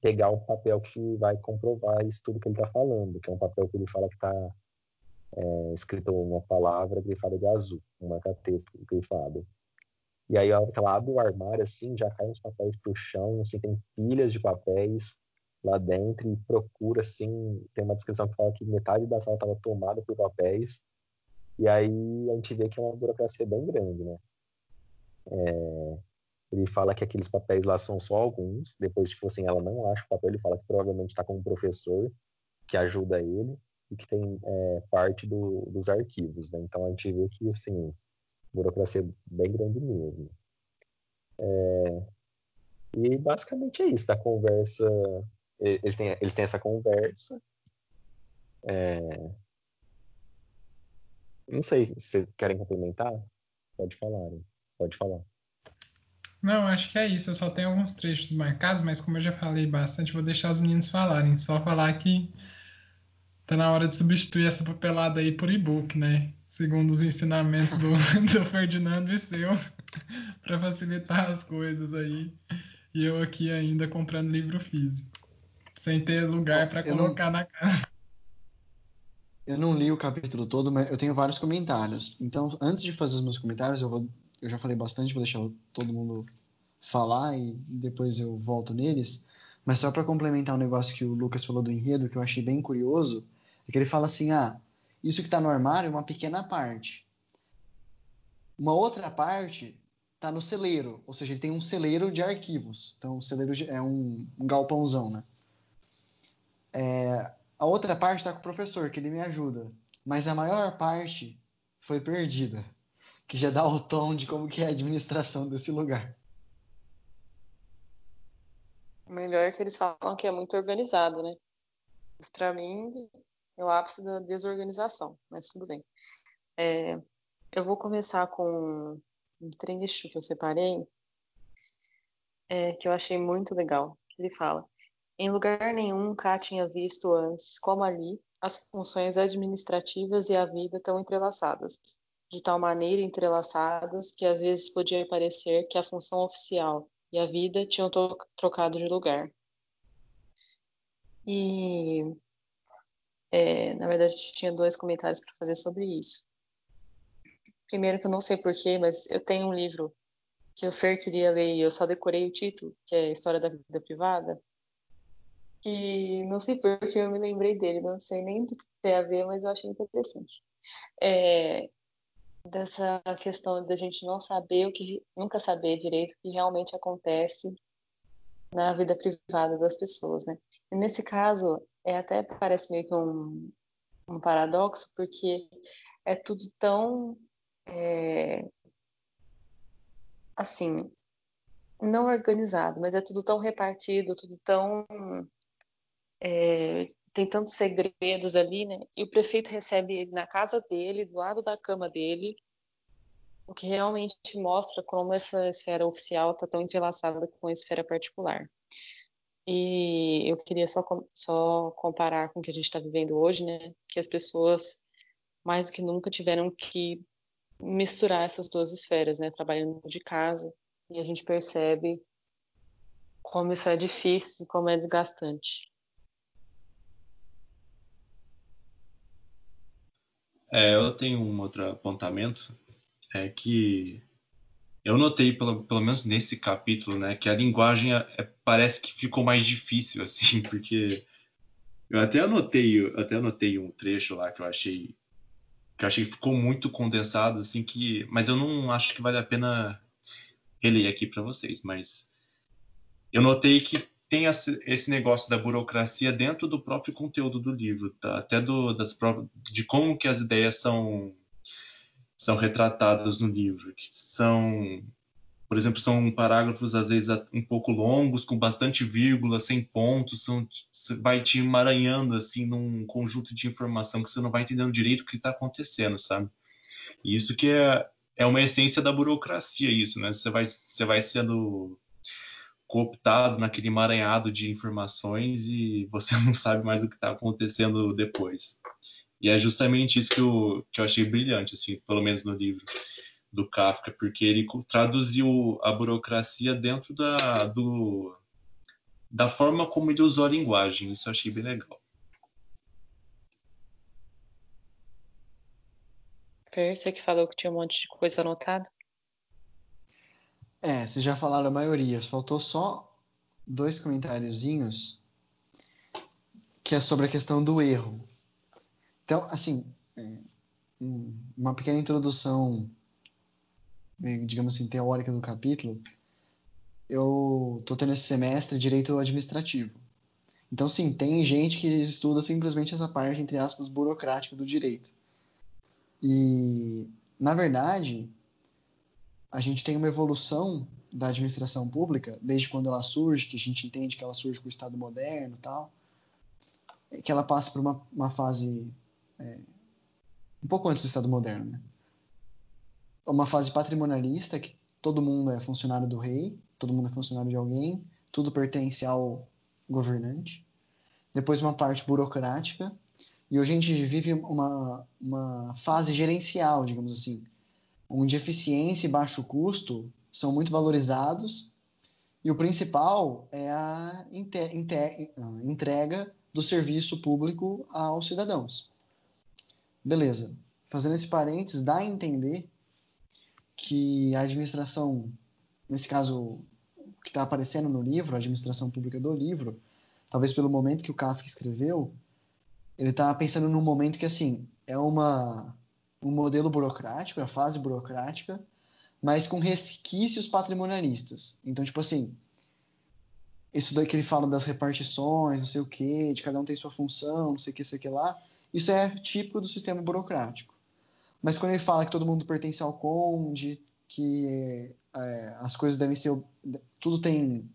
pegar um papel que vai comprovar isso tudo que ele está falando, que é um papel que ele fala que está é, escrito uma palavra grifada de azul, um marca-texto grifado. E aí, a hora que ela abre o armário, assim, já caem os papéis pro chão, assim, tem pilhas de papéis lá dentro e procura, assim, tem uma descrição que fala que metade da sala estava tomada por papéis e aí a gente vê que é uma burocracia bem grande, né? É, ele fala que aqueles papéis lá são só alguns. Depois, tipo assim, ela não acha o papel. Ele fala que provavelmente está com um professor que ajuda ele e que tem é, parte do, dos arquivos, né? Então a gente vê que, assim, burocracia bem grande mesmo. É, e basicamente é isso. Da conversa, eles têm, eles têm essa conversa. É, não sei se vocês querem complementar. Pode falar. Pode falar. Não, acho que é isso. Eu só tenho alguns trechos marcados, mas como eu já falei bastante, vou deixar os meninos falarem. Só falar que tá na hora de substituir essa papelada aí por e-book, né? Segundo os ensinamentos do, do Ferdinando e seu, para facilitar as coisas aí. E eu aqui ainda comprando livro físico, sem ter lugar para colocar não... na casa. Eu não li o capítulo todo, mas eu tenho vários comentários. Então, antes de fazer os meus comentários, eu vou, eu já falei bastante, vou deixar todo mundo falar e depois eu volto neles. Mas só para complementar um negócio que o Lucas falou do enredo, que eu achei bem curioso, é que ele fala assim: ah, isso que está no armário é uma pequena parte. Uma outra parte está no celeiro, ou seja, ele tem um celeiro de arquivos. Então, o celeiro é um, um galpãozão, né? É, a outra parte está com o professor, que ele me ajuda. Mas a maior parte foi perdida. Que já dá o tom de como que é a administração desse lugar. O melhor é que eles falam que é muito organizado, né? Mas pra mim é o ápice da desorganização, mas tudo bem. É, eu vou começar com um trecho que eu separei, é, que eu achei muito legal. Ele fala: em lugar nenhum Ká tinha visto antes como ali as funções administrativas e a vida estão entrelaçadas. de tal maneira entrelaçadas que às vezes podia parecer que a função oficial e a vida tinham trocado de lugar. E, é, na verdade, tinha dois comentários para fazer sobre isso. Primeiro, que eu não sei porquê, mas eu tenho um livro que o Fer queria ler e eu só decorei o título, que é História da Vida Privada. E não sei porque eu me lembrei dele, não sei nem do que tem a ver, mas eu achei interessante. É, dessa questão da gente não saber o que, nunca saber direito o que realmente acontece na vida privada das pessoas, né? E nesse caso, é até parece meio que um, um paradoxo, porque é tudo tão é, assim, não organizado, mas é tudo tão repartido, tudo tão é, tem tantos segredos ali, né? E o prefeito recebe ele na casa dele, do lado da cama dele, o que realmente mostra como essa esfera oficial está tão entrelaçada com a esfera particular. E eu queria só, só comparar com o que a gente está vivendo hoje, né? Que as pessoas mais do que nunca tiveram que misturar essas duas esferas, né? Trabalhando de casa e a gente percebe como isso é difícil, como é desgastante. É, eu tenho um outro apontamento, é que eu notei, pelo, pelo menos nesse capítulo, né, que a linguagem é, é parece que ficou mais difícil, assim, porque eu até anotei, eu até anotei um trecho lá que eu achei que eu achei que ficou muito condensado, assim, que, mas eu não acho que vale a pena reler aqui para vocês, mas eu notei que tem esse negócio da burocracia dentro do próprio conteúdo do livro, tá? até do, das de como que as ideias são são retratadas no livro, que são, por exemplo, são parágrafos às vezes um pouco longos, com bastante vírgula, sem pontos, são, vai te emaranhando assim num conjunto de informação que você não vai entendendo direito o que está acontecendo, sabe? E isso que é, é uma essência da burocracia, isso, né? Você vai, você vai sendo cooptado naquele emaranhado de informações e você não sabe mais o que está acontecendo depois. E é justamente isso que eu, que eu achei brilhante, assim, pelo menos no livro do Kafka, porque ele traduziu a burocracia dentro da, do, da forma como ele usou a linguagem. Isso eu achei bem legal. Você que falou que tinha um monte de coisa anotada? É, vocês já falaram a maioria. Faltou só dois comentáriozinhos que é sobre a questão do erro. Então, assim, é, uma pequena introdução, digamos assim, teórica do capítulo. Eu tô tendo esse semestre direito administrativo. Então, sim, tem gente que estuda simplesmente essa parte, entre aspas, burocrática do direito. E, na verdade, a gente tem uma evolução da administração pública, desde quando ela surge, que a gente entende que ela surge com o Estado moderno tal, que ela passa por uma, uma fase é, um pouco antes do Estado moderno, né? Uma fase patrimonialista, que todo mundo é funcionário do rei, todo mundo é funcionário de alguém, tudo pertence ao governante. Depois uma parte burocrática, e hoje a gente vive uma, uma fase gerencial, digamos assim, onde eficiência e baixo custo são muito valorizados e o principal é a entrega do serviço público aos cidadãos. Beleza. Fazendo esse parênteses, dá a entender que a administração, nesse caso, que está aparecendo no livro, a administração pública do livro, talvez pelo momento que o Kafka escreveu, ele está pensando num momento que, assim, é uma um modelo burocrático, a fase burocrática, mas com resquícios patrimonialistas. Então, tipo assim, isso daí que ele fala das repartições, não sei o que, de cada um tem sua função, não sei o que, sei o que lá, isso é típico do sistema burocrático. Mas quando ele fala que todo mundo pertence ao conde, que é, as coisas devem ser. Tudo tem.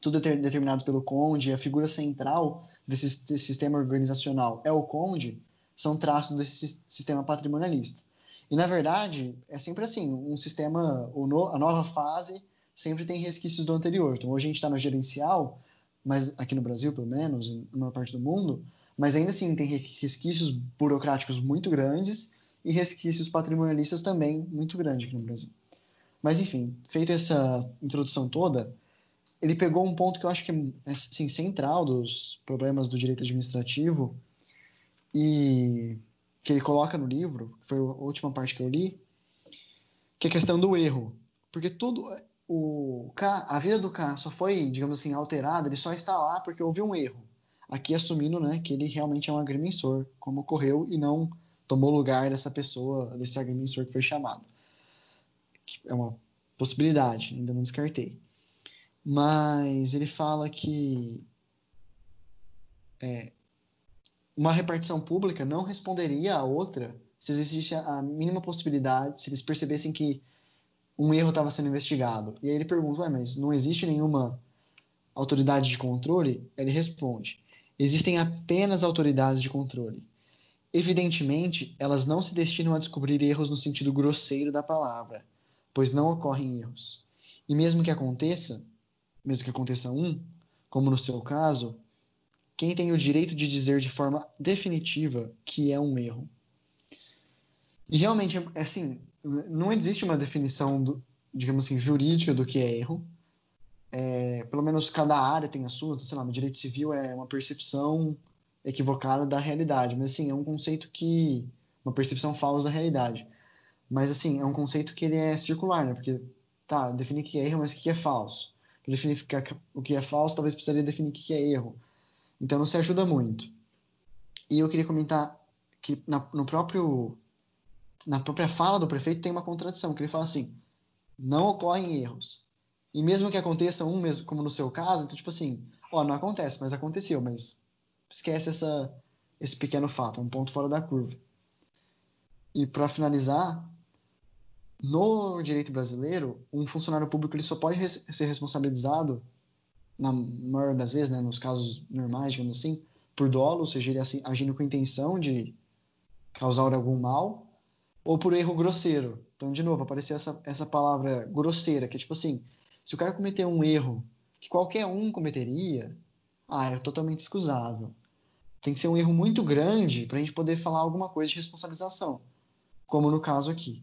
Tudo é determinado pelo conde, a figura central desse sistema organizacional é o conde, são traços desse sistema patrimonialista. E, na verdade, é sempre assim: um sistema, a nova fase sempre tem resquícios do anterior. Então, hoje a gente está no gerencial, mas aqui no Brasil, pelo menos, em uma parte do mundo, mas ainda assim tem resquícios burocráticos muito grandes e resquícios patrimonialistas também muito grande aqui no Brasil. Mas enfim, feita essa introdução toda, ele pegou um ponto que eu acho que é assim, central dos problemas do direito administrativo e que ele coloca no livro, foi a última parte que eu li, que é a questão do erro. Porque tudo o K, a vida do K só foi, digamos assim, alterada, ele só está lá porque houve um erro. Aqui assumindo, né, que ele realmente é um agrimensor, como ocorreu e não tomou lugar dessa pessoa, desse agrimensor que foi chamado. É uma possibilidade, ainda não descartei. Mas ele fala que é, uma repartição pública não responderia a outra se existisse a mínima possibilidade, se eles percebessem que um erro estava sendo investigado. E aí ele pergunta, Ué, mas não existe nenhuma autoridade de controle? Ele responde, existem apenas autoridades de controle. Evidentemente, elas não se destinam a descobrir erros no sentido grosseiro da palavra, pois não ocorrem erros. E mesmo que aconteça, mesmo que aconteça um, como no seu caso, quem tem o direito de dizer de forma definitiva que é um erro. E realmente, assim, não existe uma definição, do, digamos assim, jurídica do que é erro. É, pelo menos cada área tem a sua, sei lá, no direito civil é uma percepção equivocada da realidade, mas assim, é um conceito que uma percepção falsa da realidade. Mas assim, é um conceito que ele é circular, né? Porque tá, definir o que é erro, mas o que é falso. Para definir o que é falso, talvez precisaria definir o que é erro. Então não se ajuda muito. E eu queria comentar que na, no próprio na própria fala do prefeito tem uma contradição, que ele fala assim: não ocorrem erros. E mesmo que aconteça um mesmo, como no seu caso, então tipo assim, ó, não acontece, mas aconteceu, mas esquece essa esse pequeno fato, é um ponto fora da curva. E para finalizar, no direito brasileiro, um funcionário público ele só pode ser responsabilizado na maior das vezes, né, nos casos normais, digamos assim, por dolo, ou seja, ele assim, agindo com intenção de causar algum mal, ou por erro grosseiro. Então, de novo, apareceu essa, essa palavra grosseira, que é tipo assim, se o cara cometer um erro que qualquer um cometeria, ah, é totalmente excusável. Tem que ser um erro muito grande para a gente poder falar alguma coisa de responsabilização, como no caso aqui.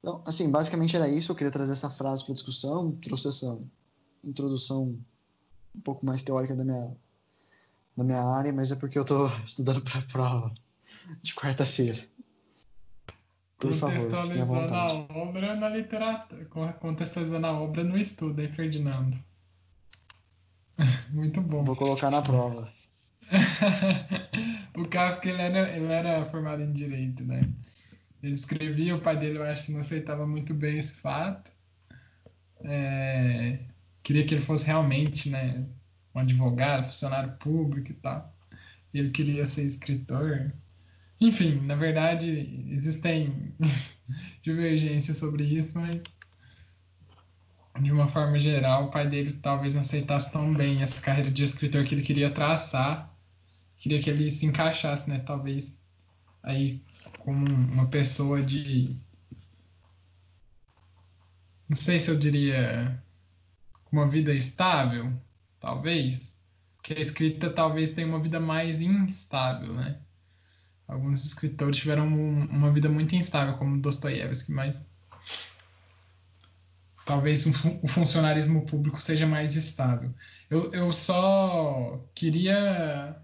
Então, assim, basicamente era isso. Eu queria trazer essa frase para discussão, trouxe essa introdução um pouco mais teórica da minha, da minha área, mas é porque eu estou estudando para a prova de quarta-feira. Por favor, à vontade. a obra na literatura, contextualizando a obra no estudo, hein, Ferdinando? Muito bom. Vou colocar na prova. o Kafka ele era, ele era formado em direito, né? Ele escrevia, o pai dele eu acho que não aceitava muito bem esse fato. É, queria que ele fosse realmente né, um advogado, funcionário público e tal. Ele queria ser escritor. Enfim, na verdade, existem divergências sobre isso, mas de uma forma geral, o pai dele talvez não aceitasse tão bem essa carreira de escritor que ele queria traçar. Queria que ele se encaixasse, né? Talvez aí como uma pessoa de. Não sei se eu diria uma vida estável, talvez, que a escrita talvez tenha uma vida mais instável, né? Alguns escritores tiveram um, uma vida muito instável, como Dostoiévski, mas talvez um, o funcionarismo público seja mais estável. Eu, eu só queria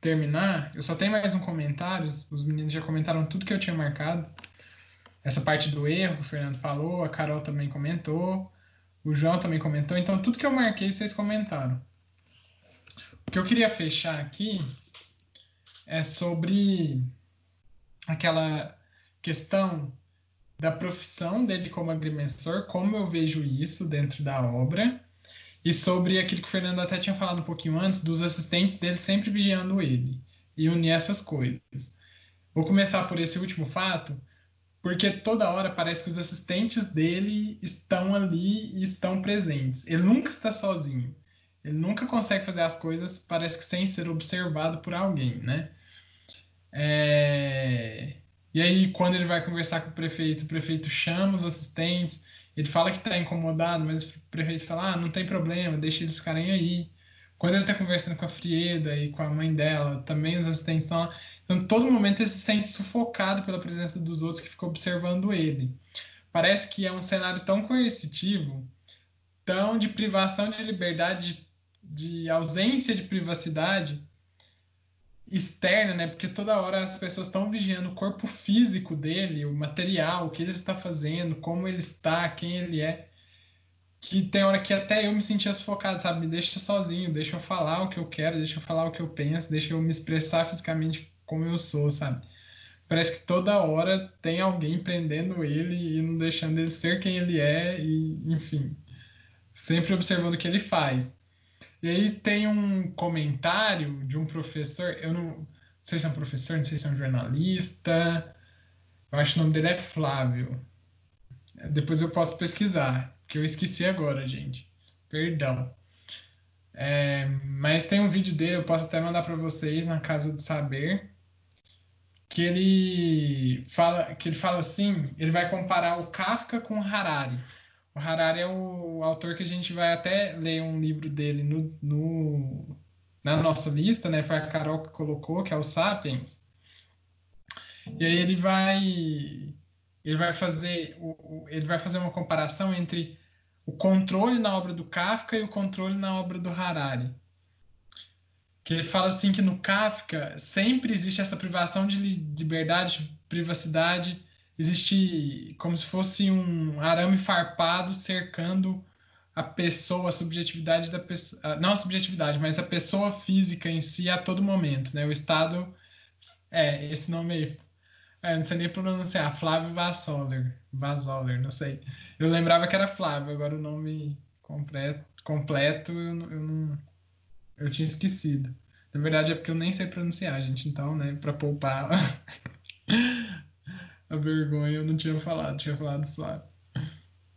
terminar, eu só tenho mais um comentário, os meninos já comentaram tudo que eu tinha marcado. Essa parte do erro, o Fernando falou, a Carol também comentou. O João também comentou, então tudo que eu marquei vocês comentaram. O que eu queria fechar aqui é sobre aquela questão da profissão dele como agrimensor, como eu vejo isso dentro da obra, e sobre aquilo que o Fernando até tinha falado um pouquinho antes, dos assistentes dele sempre vigiando ele, e unir essas coisas. Vou começar por esse último fato, porque toda hora parece que os assistentes dele estão ali e estão presentes. Ele nunca está sozinho. Ele nunca consegue fazer as coisas, parece que sem ser observado por alguém, né? É... E aí, quando ele vai conversar com o prefeito, o prefeito chama os assistentes, ele fala que está incomodado, mas o prefeito fala: ah, não tem problema, deixa eles ficarem aí. Quando ele está conversando com a Frieda e com a mãe dela, também os assistentes estão lá. Então, todo momento ele se sente sufocado pela presença dos outros que ficam observando ele. Parece que é um cenário tão coercitivo, tão de privação de liberdade, de, de ausência de privacidade externa, né? Porque toda hora as pessoas estão vigiando o corpo físico dele, o material, o que ele está fazendo, como ele está, quem ele é que tem hora que até eu me sentia sufocado, sabe? Me deixa sozinho, deixa eu falar o que eu quero, deixa eu falar o que eu penso, deixa eu me expressar fisicamente como eu sou, sabe? Parece que toda hora tem alguém prendendo ele e não deixando ele ser quem ele é, e enfim, sempre observando o que ele faz. E aí tem um comentário de um professor, eu não, não sei se é um professor, não sei se é um jornalista, eu acho que o nome dele é Flávio. Depois eu posso pesquisar que eu esqueci agora, gente. Perdão. É, mas tem um vídeo dele, eu posso até mandar para vocês na Casa do Saber, que ele fala, que ele fala assim, ele vai comparar o Kafka com o Harari. O Harari é o autor que a gente vai até ler um livro dele no, no na nossa lista, né? Foi a Carol que colocou, que é o Sapiens. E aí ele vai ele vai fazer ele vai fazer uma comparação entre o controle na obra do Kafka e o controle na obra do Harari. Que ele fala assim que no Kafka sempre existe essa privação de liberdade, privacidade, existe como se fosse um arame farpado cercando a pessoa, a subjetividade da pessoa, não a subjetividade, mas a pessoa física em si a todo momento, né? O estado é esse nome aí é, não sei nem pronunciar. Flávio Vassoler. Vassoler, não sei. Eu lembrava que era Flávio, agora o nome completo, completo eu, eu não. Eu tinha esquecido. Na verdade é porque eu nem sei pronunciar, gente. Então, né, pra poupar a vergonha, eu não tinha falado. Tinha falado Flávio.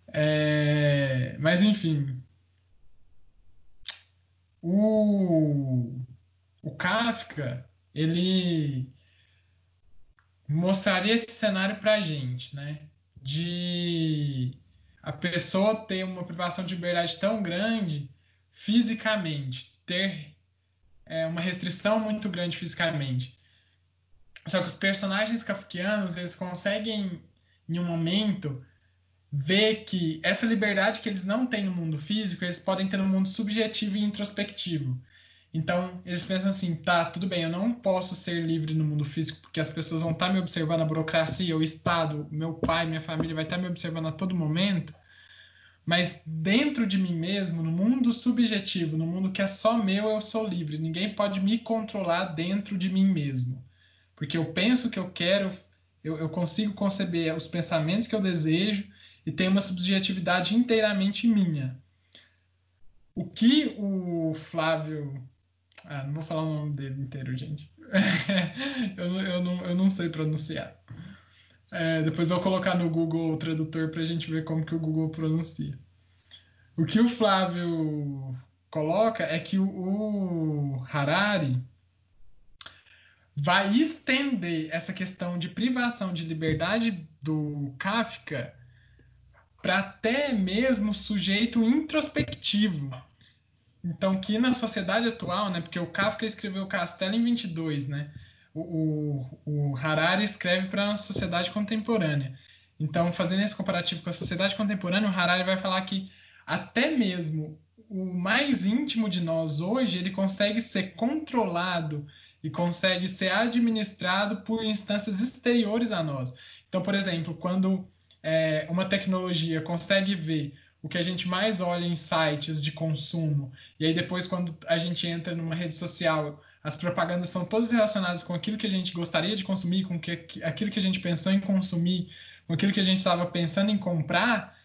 É, mas, enfim. O, o Kafka, ele mostraria esse cenário para a gente, né? De a pessoa ter uma privação de liberdade tão grande fisicamente, ter é, uma restrição muito grande fisicamente. Só que os personagens kafkianos, eles conseguem, em um momento, ver que essa liberdade que eles não têm no mundo físico, eles podem ter no mundo subjetivo e introspectivo. Então, eles pensam assim, tá, tudo bem, eu não posso ser livre no mundo físico porque as pessoas vão estar tá me observando, a burocracia, o Estado, meu pai, minha família vai estar tá me observando a todo momento, mas dentro de mim mesmo, no mundo subjetivo, no mundo que é só meu, eu sou livre. Ninguém pode me controlar dentro de mim mesmo. Porque eu penso que eu quero, eu, eu consigo conceber os pensamentos que eu desejo e tenho uma subjetividade inteiramente minha. O que o Flávio ah, não vou falar o nome dele inteiro, gente. eu, eu, não, eu não sei pronunciar. É, depois eu vou colocar no Google tradutor para a gente ver como que o Google pronuncia. O que o Flávio coloca é que o, o Harari vai estender essa questão de privação de liberdade do Kafka para até mesmo sujeito introspectivo. Então, que na sociedade atual, né, porque o Kafka escreveu Castelo em 22, né, o, o, Harari escreve para a sociedade contemporânea. Então, fazendo esse comparativo com a sociedade contemporânea, o Harari vai falar que até mesmo o mais íntimo de nós hoje, ele consegue ser controlado e consegue ser administrado por instâncias exteriores a nós. Então, por exemplo, quando é, uma tecnologia consegue ver o que a gente mais olha em sites de consumo. E aí depois quando a gente entra numa rede social, as propagandas são todas relacionadas com aquilo que a gente gostaria de consumir, com que, aquilo que a gente pensou em consumir, com aquilo que a gente estava pensando em comprar.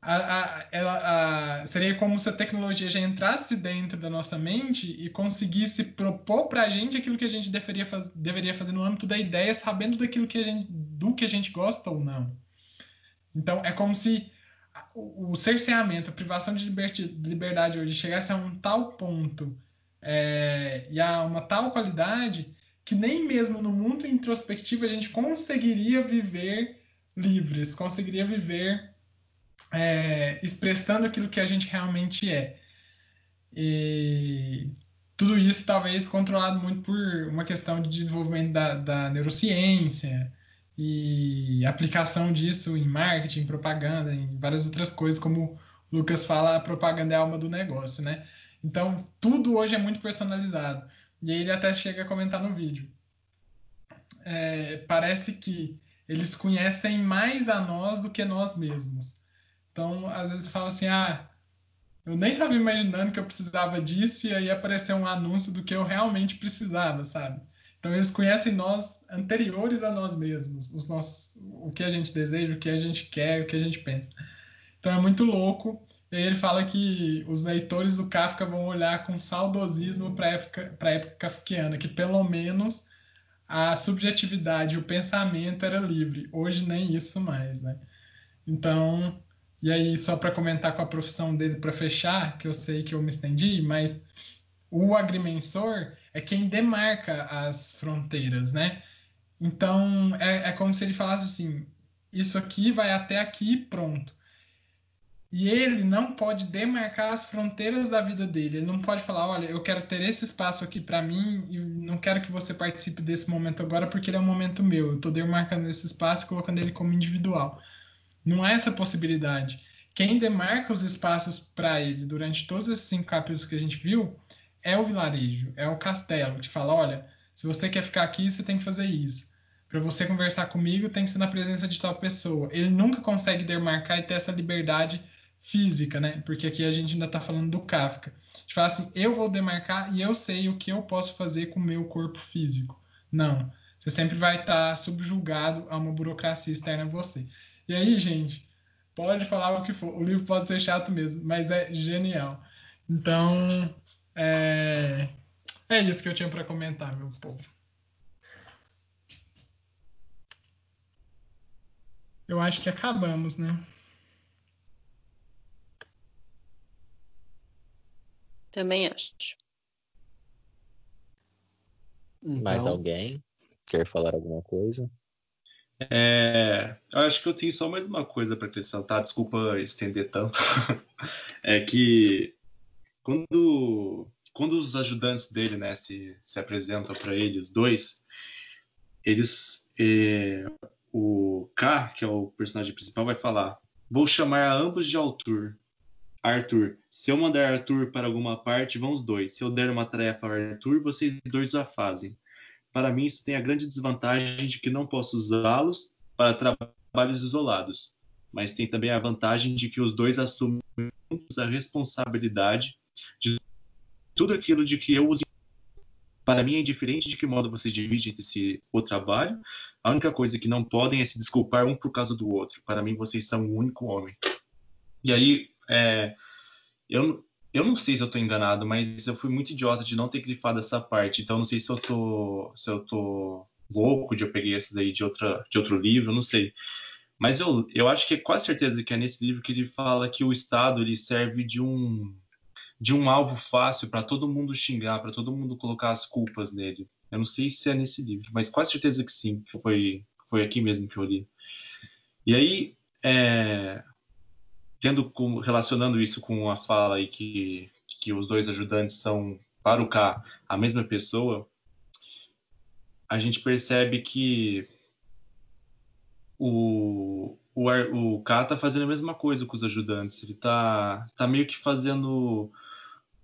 A, a, ela, a, seria como se a tecnologia já entrasse dentro da nossa mente e conseguisse propor para a gente aquilo que a gente deveria, faz, deveria fazer no âmbito da ideia, sabendo daquilo que a gente, do que a gente gosta ou não. Então é como se o, cerceamento, a privação de liberdade hoje chegasse a um tal ponto é, e a uma tal qualidade que nem mesmo no mundo introspectivo a gente conseguiria viver livres, conseguiria viver é, expressando aquilo que a gente realmente é. E tudo isso talvez controlado muito por uma questão de desenvolvimento da, da neurociência e aplicação disso em marketing, propaganda, em várias outras coisas, como o Lucas fala, a propaganda é a alma do negócio, né? Então, tudo hoje é muito personalizado. E ele até chega a comentar no vídeo. É, parece que eles conhecem mais a nós do que nós mesmos. Então, às vezes fala assim, ah, eu nem estava imaginando que eu precisava disso e aí apareceu um anúncio do que eu realmente precisava, sabe? Então eles conhecem nós anteriores a nós mesmos, os nossos, o que a gente deseja, o que a gente quer, o que a gente pensa. Então é muito louco. E ele fala que os leitores do Kafka vão olhar com saudosismo para a época, época kafkiana, que pelo menos a subjetividade, o pensamento era livre. Hoje nem isso mais, né? Então, e aí só para comentar com a profissão dele para fechar, que eu sei que eu me estendi, mas o agrimensor é quem demarca as fronteiras, né? Então é, é como se ele falasse assim: isso aqui vai até aqui pronto. E ele não pode demarcar as fronteiras da vida dele. Ele não pode falar, olha, eu quero ter esse espaço aqui para mim e não quero que você participe desse momento agora porque ele é um momento meu. Eu estou demarcando esse espaço e colocando ele como individual. Não há essa possibilidade. Quem demarca os espaços para ele durante todos esses cinco capítulos que a gente viu é o vilarejo, é o castelo, que fala, olha, se você quer ficar aqui, você tem que fazer isso. Para você conversar comigo, tem que ser na presença de tal pessoa. Ele nunca consegue demarcar e ter essa liberdade física, né? Porque aqui a gente ainda está falando do Kafka. A gente fala assim, eu vou demarcar e eu sei o que eu posso fazer com o meu corpo físico. Não. Você sempre vai estar tá subjugado a uma burocracia externa a você. E aí, gente, pode falar o que for. O livro pode ser chato mesmo, mas é genial. Então, é, é isso que eu tinha para comentar, meu povo. Eu acho que acabamos, né? Também acho. Então... Mais alguém quer falar alguma coisa? É, eu acho que eu tenho só mais uma coisa para acrescentar, desculpa estender tanto. é que quando, quando os ajudantes dele né, se, se apresentam para ele, os dois, eles. É, o K, que é o personagem principal, vai falar: Vou chamar a ambos de Arthur. Arthur. Se eu mandar Arthur para alguma parte, vão os dois. Se eu der uma tarefa a Arthur, vocês dois a fazem. Para mim, isso tem a grande desvantagem de que não posso usá-los para trabalhos isolados. Mas tem também a vantagem de que os dois assumem a responsabilidade de tudo aquilo de que eu uso. Para mim é indiferente de que modo vocês dividem esse, o trabalho. A única coisa que não podem é se desculpar um por causa do outro. Para mim, vocês são um único homem. E aí, é, eu, eu não sei se eu estou enganado, mas eu fui muito idiota de não ter grifado essa parte. Então não sei se eu tô, se eu tô louco de eu peguei essa daí de, outra, de outro livro, não sei. Mas eu, eu acho que é quase certeza que é nesse livro que ele fala que o Estado ele serve de um de um alvo fácil para todo mundo xingar, para todo mundo colocar as culpas nele. Eu não sei se é nesse livro, mas quase certeza que sim, que foi foi aqui mesmo que eu li. E aí, é, tendo relacionando isso com a fala aí que, que os dois ajudantes são, para o K, a mesma pessoa, a gente percebe que o, o, o K está fazendo a mesma coisa com os ajudantes. Ele está tá meio que fazendo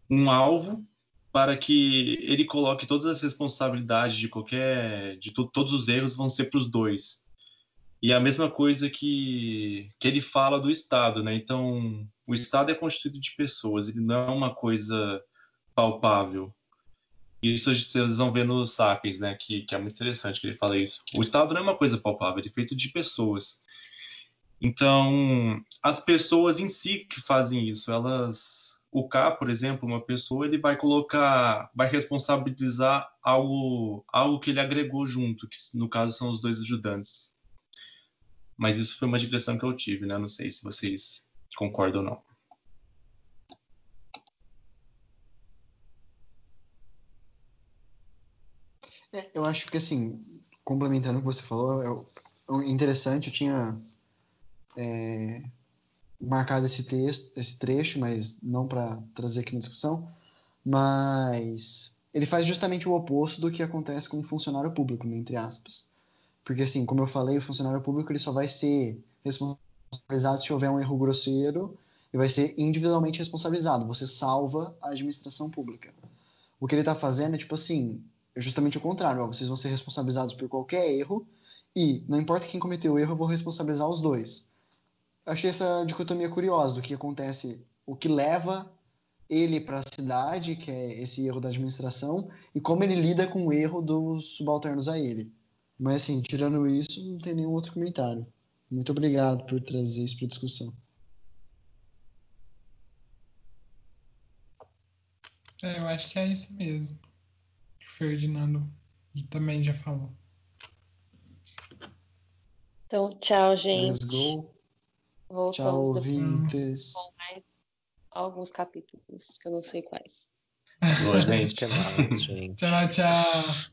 um alvo para que ele coloque todas as responsabilidades de qualquer. de todos os erros vão ser para os dois. E a mesma coisa que, que ele fala do Estado, né? Então, o Estado é constituído de pessoas, ele não é uma coisa palpável. Isso vocês vão ver no Sapiens, né? Que, que é muito interessante que ele fala isso. O Estado não é uma coisa palpável, ele é feito de pessoas. Então, as pessoas em si que fazem isso, elas. O K, por exemplo, uma pessoa, ele vai colocar, vai responsabilizar algo, algo que ele agregou junto, que no caso são os dois ajudantes. Mas isso foi uma digressão que eu tive, né? Não sei se vocês concordam ou não. É, eu acho que assim, complementando o que você falou, é interessante, eu tinha é, marcado esse texto, esse trecho, mas não para trazer aqui na discussão. Mas ele faz justamente o oposto do que acontece com um funcionário público, né, entre aspas. Porque assim, como eu falei, o funcionário público ele só vai ser responsabilizado se houver um erro grosseiro e vai ser individualmente responsabilizado. Você salva a administração pública. O que ele está fazendo é tipo assim, é justamente o contrário. Ó, vocês vão ser responsabilizados por qualquer erro e não importa quem cometeu o erro, eu vou responsabilizar os dois. Achei essa dicotomia curiosa do que acontece, o que leva ele para a cidade, que é esse erro da administração, e como ele lida com o erro dos subalternos a ele. Mas assim, tirando isso, não tem nenhum outro comentário. Muito obrigado por trazer isso para discussão. É, eu acho que é isso mesmo. O Ferdinando também já falou. Então, tchau, Let's gente. go. Voltamos Tchau, ouvintes. com mais alguns capítulos, que eu não sei quais. Boa, gente. Até mais, gente. Tchau, tchau.